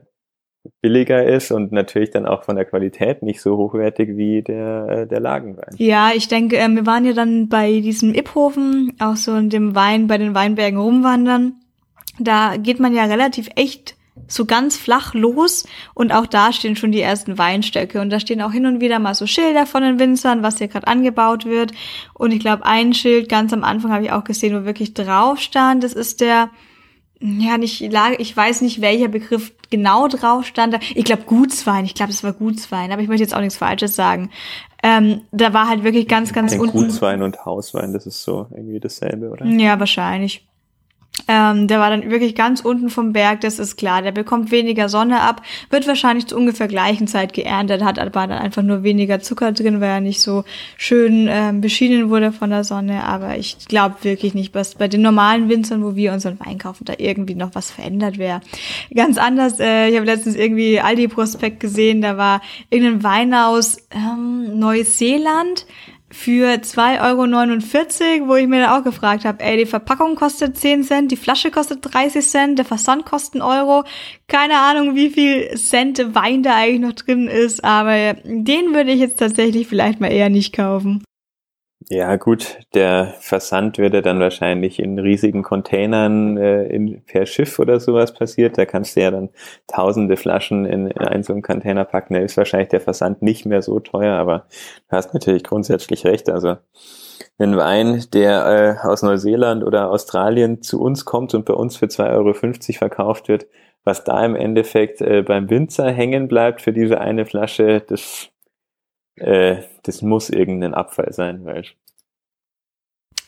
billiger ist und natürlich dann auch von der Qualität nicht so hochwertig wie der, äh, der Lagenwein.
Ja, ich denke, äh, wir waren ja dann bei diesem Iphofen, auch so in dem Wein, bei den Weinbergen rumwandern. Da geht man ja relativ echt so ganz flach los und auch da stehen schon die ersten Weinstöcke. Und da stehen auch hin und wieder mal so Schilder von den Winzern, was hier gerade angebaut wird. Und ich glaube ein Schild ganz am Anfang habe ich auch gesehen, wo wirklich drauf stand, das ist der ja nicht ich weiß nicht welcher Begriff genau drauf stand, ich glaube Gutswein, ich glaube es war Gutswein, aber ich möchte jetzt auch nichts Falsches sagen. Ähm, da war halt wirklich ganz ganz unten
Gutswein und Hauswein, das ist so irgendwie dasselbe, oder?
Ja, wahrscheinlich. Ähm, der war dann wirklich ganz unten vom Berg, das ist klar. Der bekommt weniger Sonne ab, wird wahrscheinlich zu ungefähr gleichen Zeit geerntet, hat aber dann einfach nur weniger Zucker drin, weil er nicht so schön ähm, beschienen wurde von der Sonne. Aber ich glaube wirklich nicht, dass bei den normalen Winzern, wo wir unseren Wein kaufen, da irgendwie noch was verändert wäre. Ganz anders, äh, ich habe letztens irgendwie Aldi-Prospekt gesehen, da war irgendein Wein aus ähm, Neuseeland für 2,49 Euro, wo ich mir dann auch gefragt habe, ey, die Verpackung kostet 10 Cent, die Flasche kostet 30 Cent, der Versand kostet einen Euro. Keine Ahnung, wie viel Cent Wein da eigentlich noch drin ist, aber den würde ich jetzt tatsächlich vielleicht mal eher nicht kaufen.
Ja, gut, der Versand würde dann wahrscheinlich in riesigen Containern äh, in, per Schiff oder sowas passiert. Da kannst du ja dann tausende Flaschen in, in einen so einen Container packen. Da ist wahrscheinlich der Versand nicht mehr so teuer, aber du hast natürlich grundsätzlich recht. Also ein Wein, der äh, aus Neuseeland oder Australien zu uns kommt und bei uns für 2,50 Euro verkauft wird, was da im Endeffekt äh, beim Winzer hängen bleibt für diese eine Flasche, das äh, das muss irgendein Abfall sein, weil.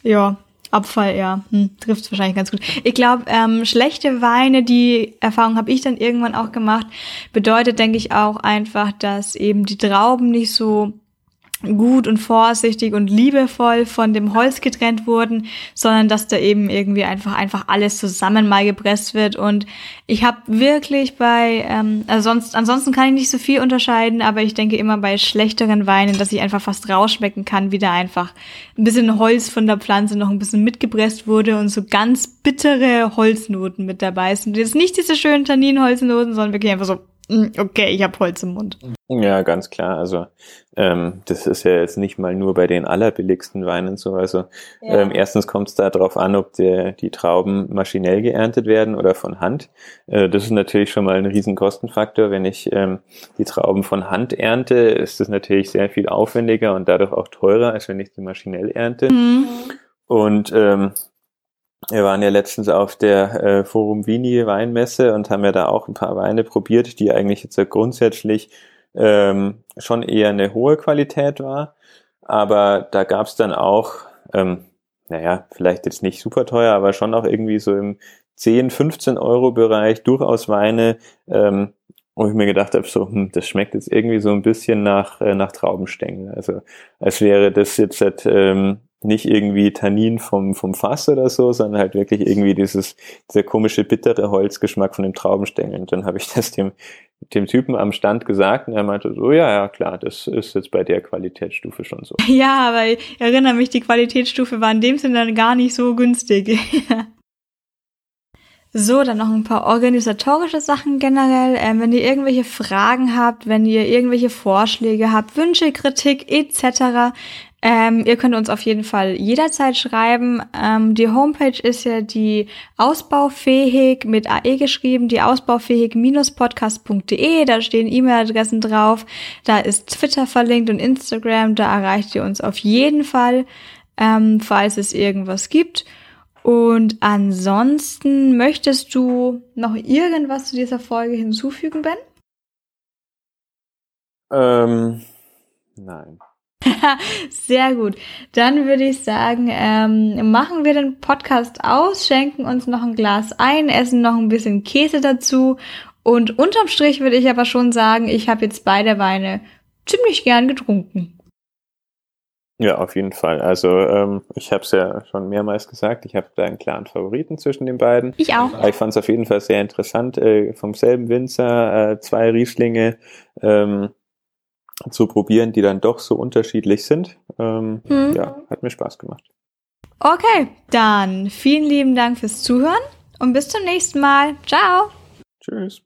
Ja, Abfall, ja, hm, trifft wahrscheinlich ganz gut. Ich glaube, ähm, schlechte Weine, die Erfahrung habe ich dann irgendwann auch gemacht, bedeutet, denke ich, auch einfach, dass eben die Trauben nicht so gut und vorsichtig und liebevoll von dem Holz getrennt wurden, sondern dass da eben irgendwie einfach einfach alles zusammen mal gepresst wird. Und ich habe wirklich bei, ähm, also sonst, ansonsten kann ich nicht so viel unterscheiden, aber ich denke immer bei schlechteren Weinen, dass ich einfach fast rausschmecken kann, wie da einfach ein bisschen Holz von der Pflanze noch ein bisschen mitgepresst wurde und so ganz bittere Holznoten mit dabei sind. Jetzt nicht diese schönen Tanninholznoten, sondern wirklich einfach so okay, ich habe Holz im Mund.
Ja, ganz klar. Also ähm, das ist ja jetzt nicht mal nur bei den allerbilligsten Weinen so. Also ja. ähm, erstens kommt es darauf an, ob der, die Trauben maschinell geerntet werden oder von Hand. Äh, das ist natürlich schon mal ein riesen Kostenfaktor. Wenn ich ähm, die Trauben von Hand ernte, ist das natürlich sehr viel aufwendiger und dadurch auch teurer, als wenn ich sie maschinell ernte. Mhm. Und ähm, wir waren ja letztens auf der äh, Forum Vini Weinmesse und haben ja da auch ein paar Weine probiert, die eigentlich jetzt ja grundsätzlich ähm, schon eher eine hohe Qualität war. Aber da gab es dann auch, ähm, naja, vielleicht jetzt nicht super teuer, aber schon auch irgendwie so im 10, 15 Euro Bereich durchaus Weine, ähm, wo ich mir gedacht habe, so, hm, das schmeckt jetzt irgendwie so ein bisschen nach, äh, nach Traubenstängel. Also als wäre das jetzt halt, ähm, nicht irgendwie Tannin vom, vom Fass oder so, sondern halt wirklich irgendwie dieses, dieser komische bittere Holzgeschmack von dem Traubenstängel. Und dann habe ich *laughs* das dem dem Typen am Stand gesagt und er meinte so, ja, ja, klar, das ist jetzt bei der Qualitätsstufe schon so. *laughs*
Ja, aber ich erinnere mich, die Qualitätsstufe war in dem Sinne dann gar nicht so günstig. *laughs* So, dann noch ein paar organisatorische Sachen generell. Ähm, wenn ihr irgendwelche Fragen habt, wenn ihr irgendwelche Vorschläge habt, Wünsche, Kritik etc., ähm, ihr könnt uns auf jeden Fall jederzeit schreiben. Ähm, die Homepage ist ja die ausbaufähig mit AE geschrieben, die ausbaufähig-podcast.de. Da stehen E-Mail-Adressen drauf. Da ist Twitter verlinkt und Instagram. Da erreicht ihr uns auf jeden Fall, ähm, falls es irgendwas gibt. Und ansonsten möchtest du noch irgendwas zu dieser Folge hinzufügen, Ben?
Ähm, nein. *laughs*
Sehr gut. Dann würde ich sagen, ähm, machen wir den Podcast aus, schenken uns noch ein Glas ein, essen noch ein bisschen Käse dazu. Und unterm Strich würde ich aber schon sagen, ich habe jetzt beide Weine ziemlich gern getrunken.
Ja, auf jeden Fall. Also ähm, ich habe es ja schon mehrmals gesagt, ich habe da einen klaren Favoriten zwischen den beiden.
Ich auch.
Aber ich fand es auf jeden Fall sehr interessant, äh, vom selben Winzer äh, zwei Rieslinge ähm, zu probieren, die dann doch so unterschiedlich sind. Ähm, hm. Ja, hat mir Spaß gemacht.
Okay, dann vielen lieben Dank fürs Zuhören und bis zum nächsten Mal. Ciao.
Tschüss.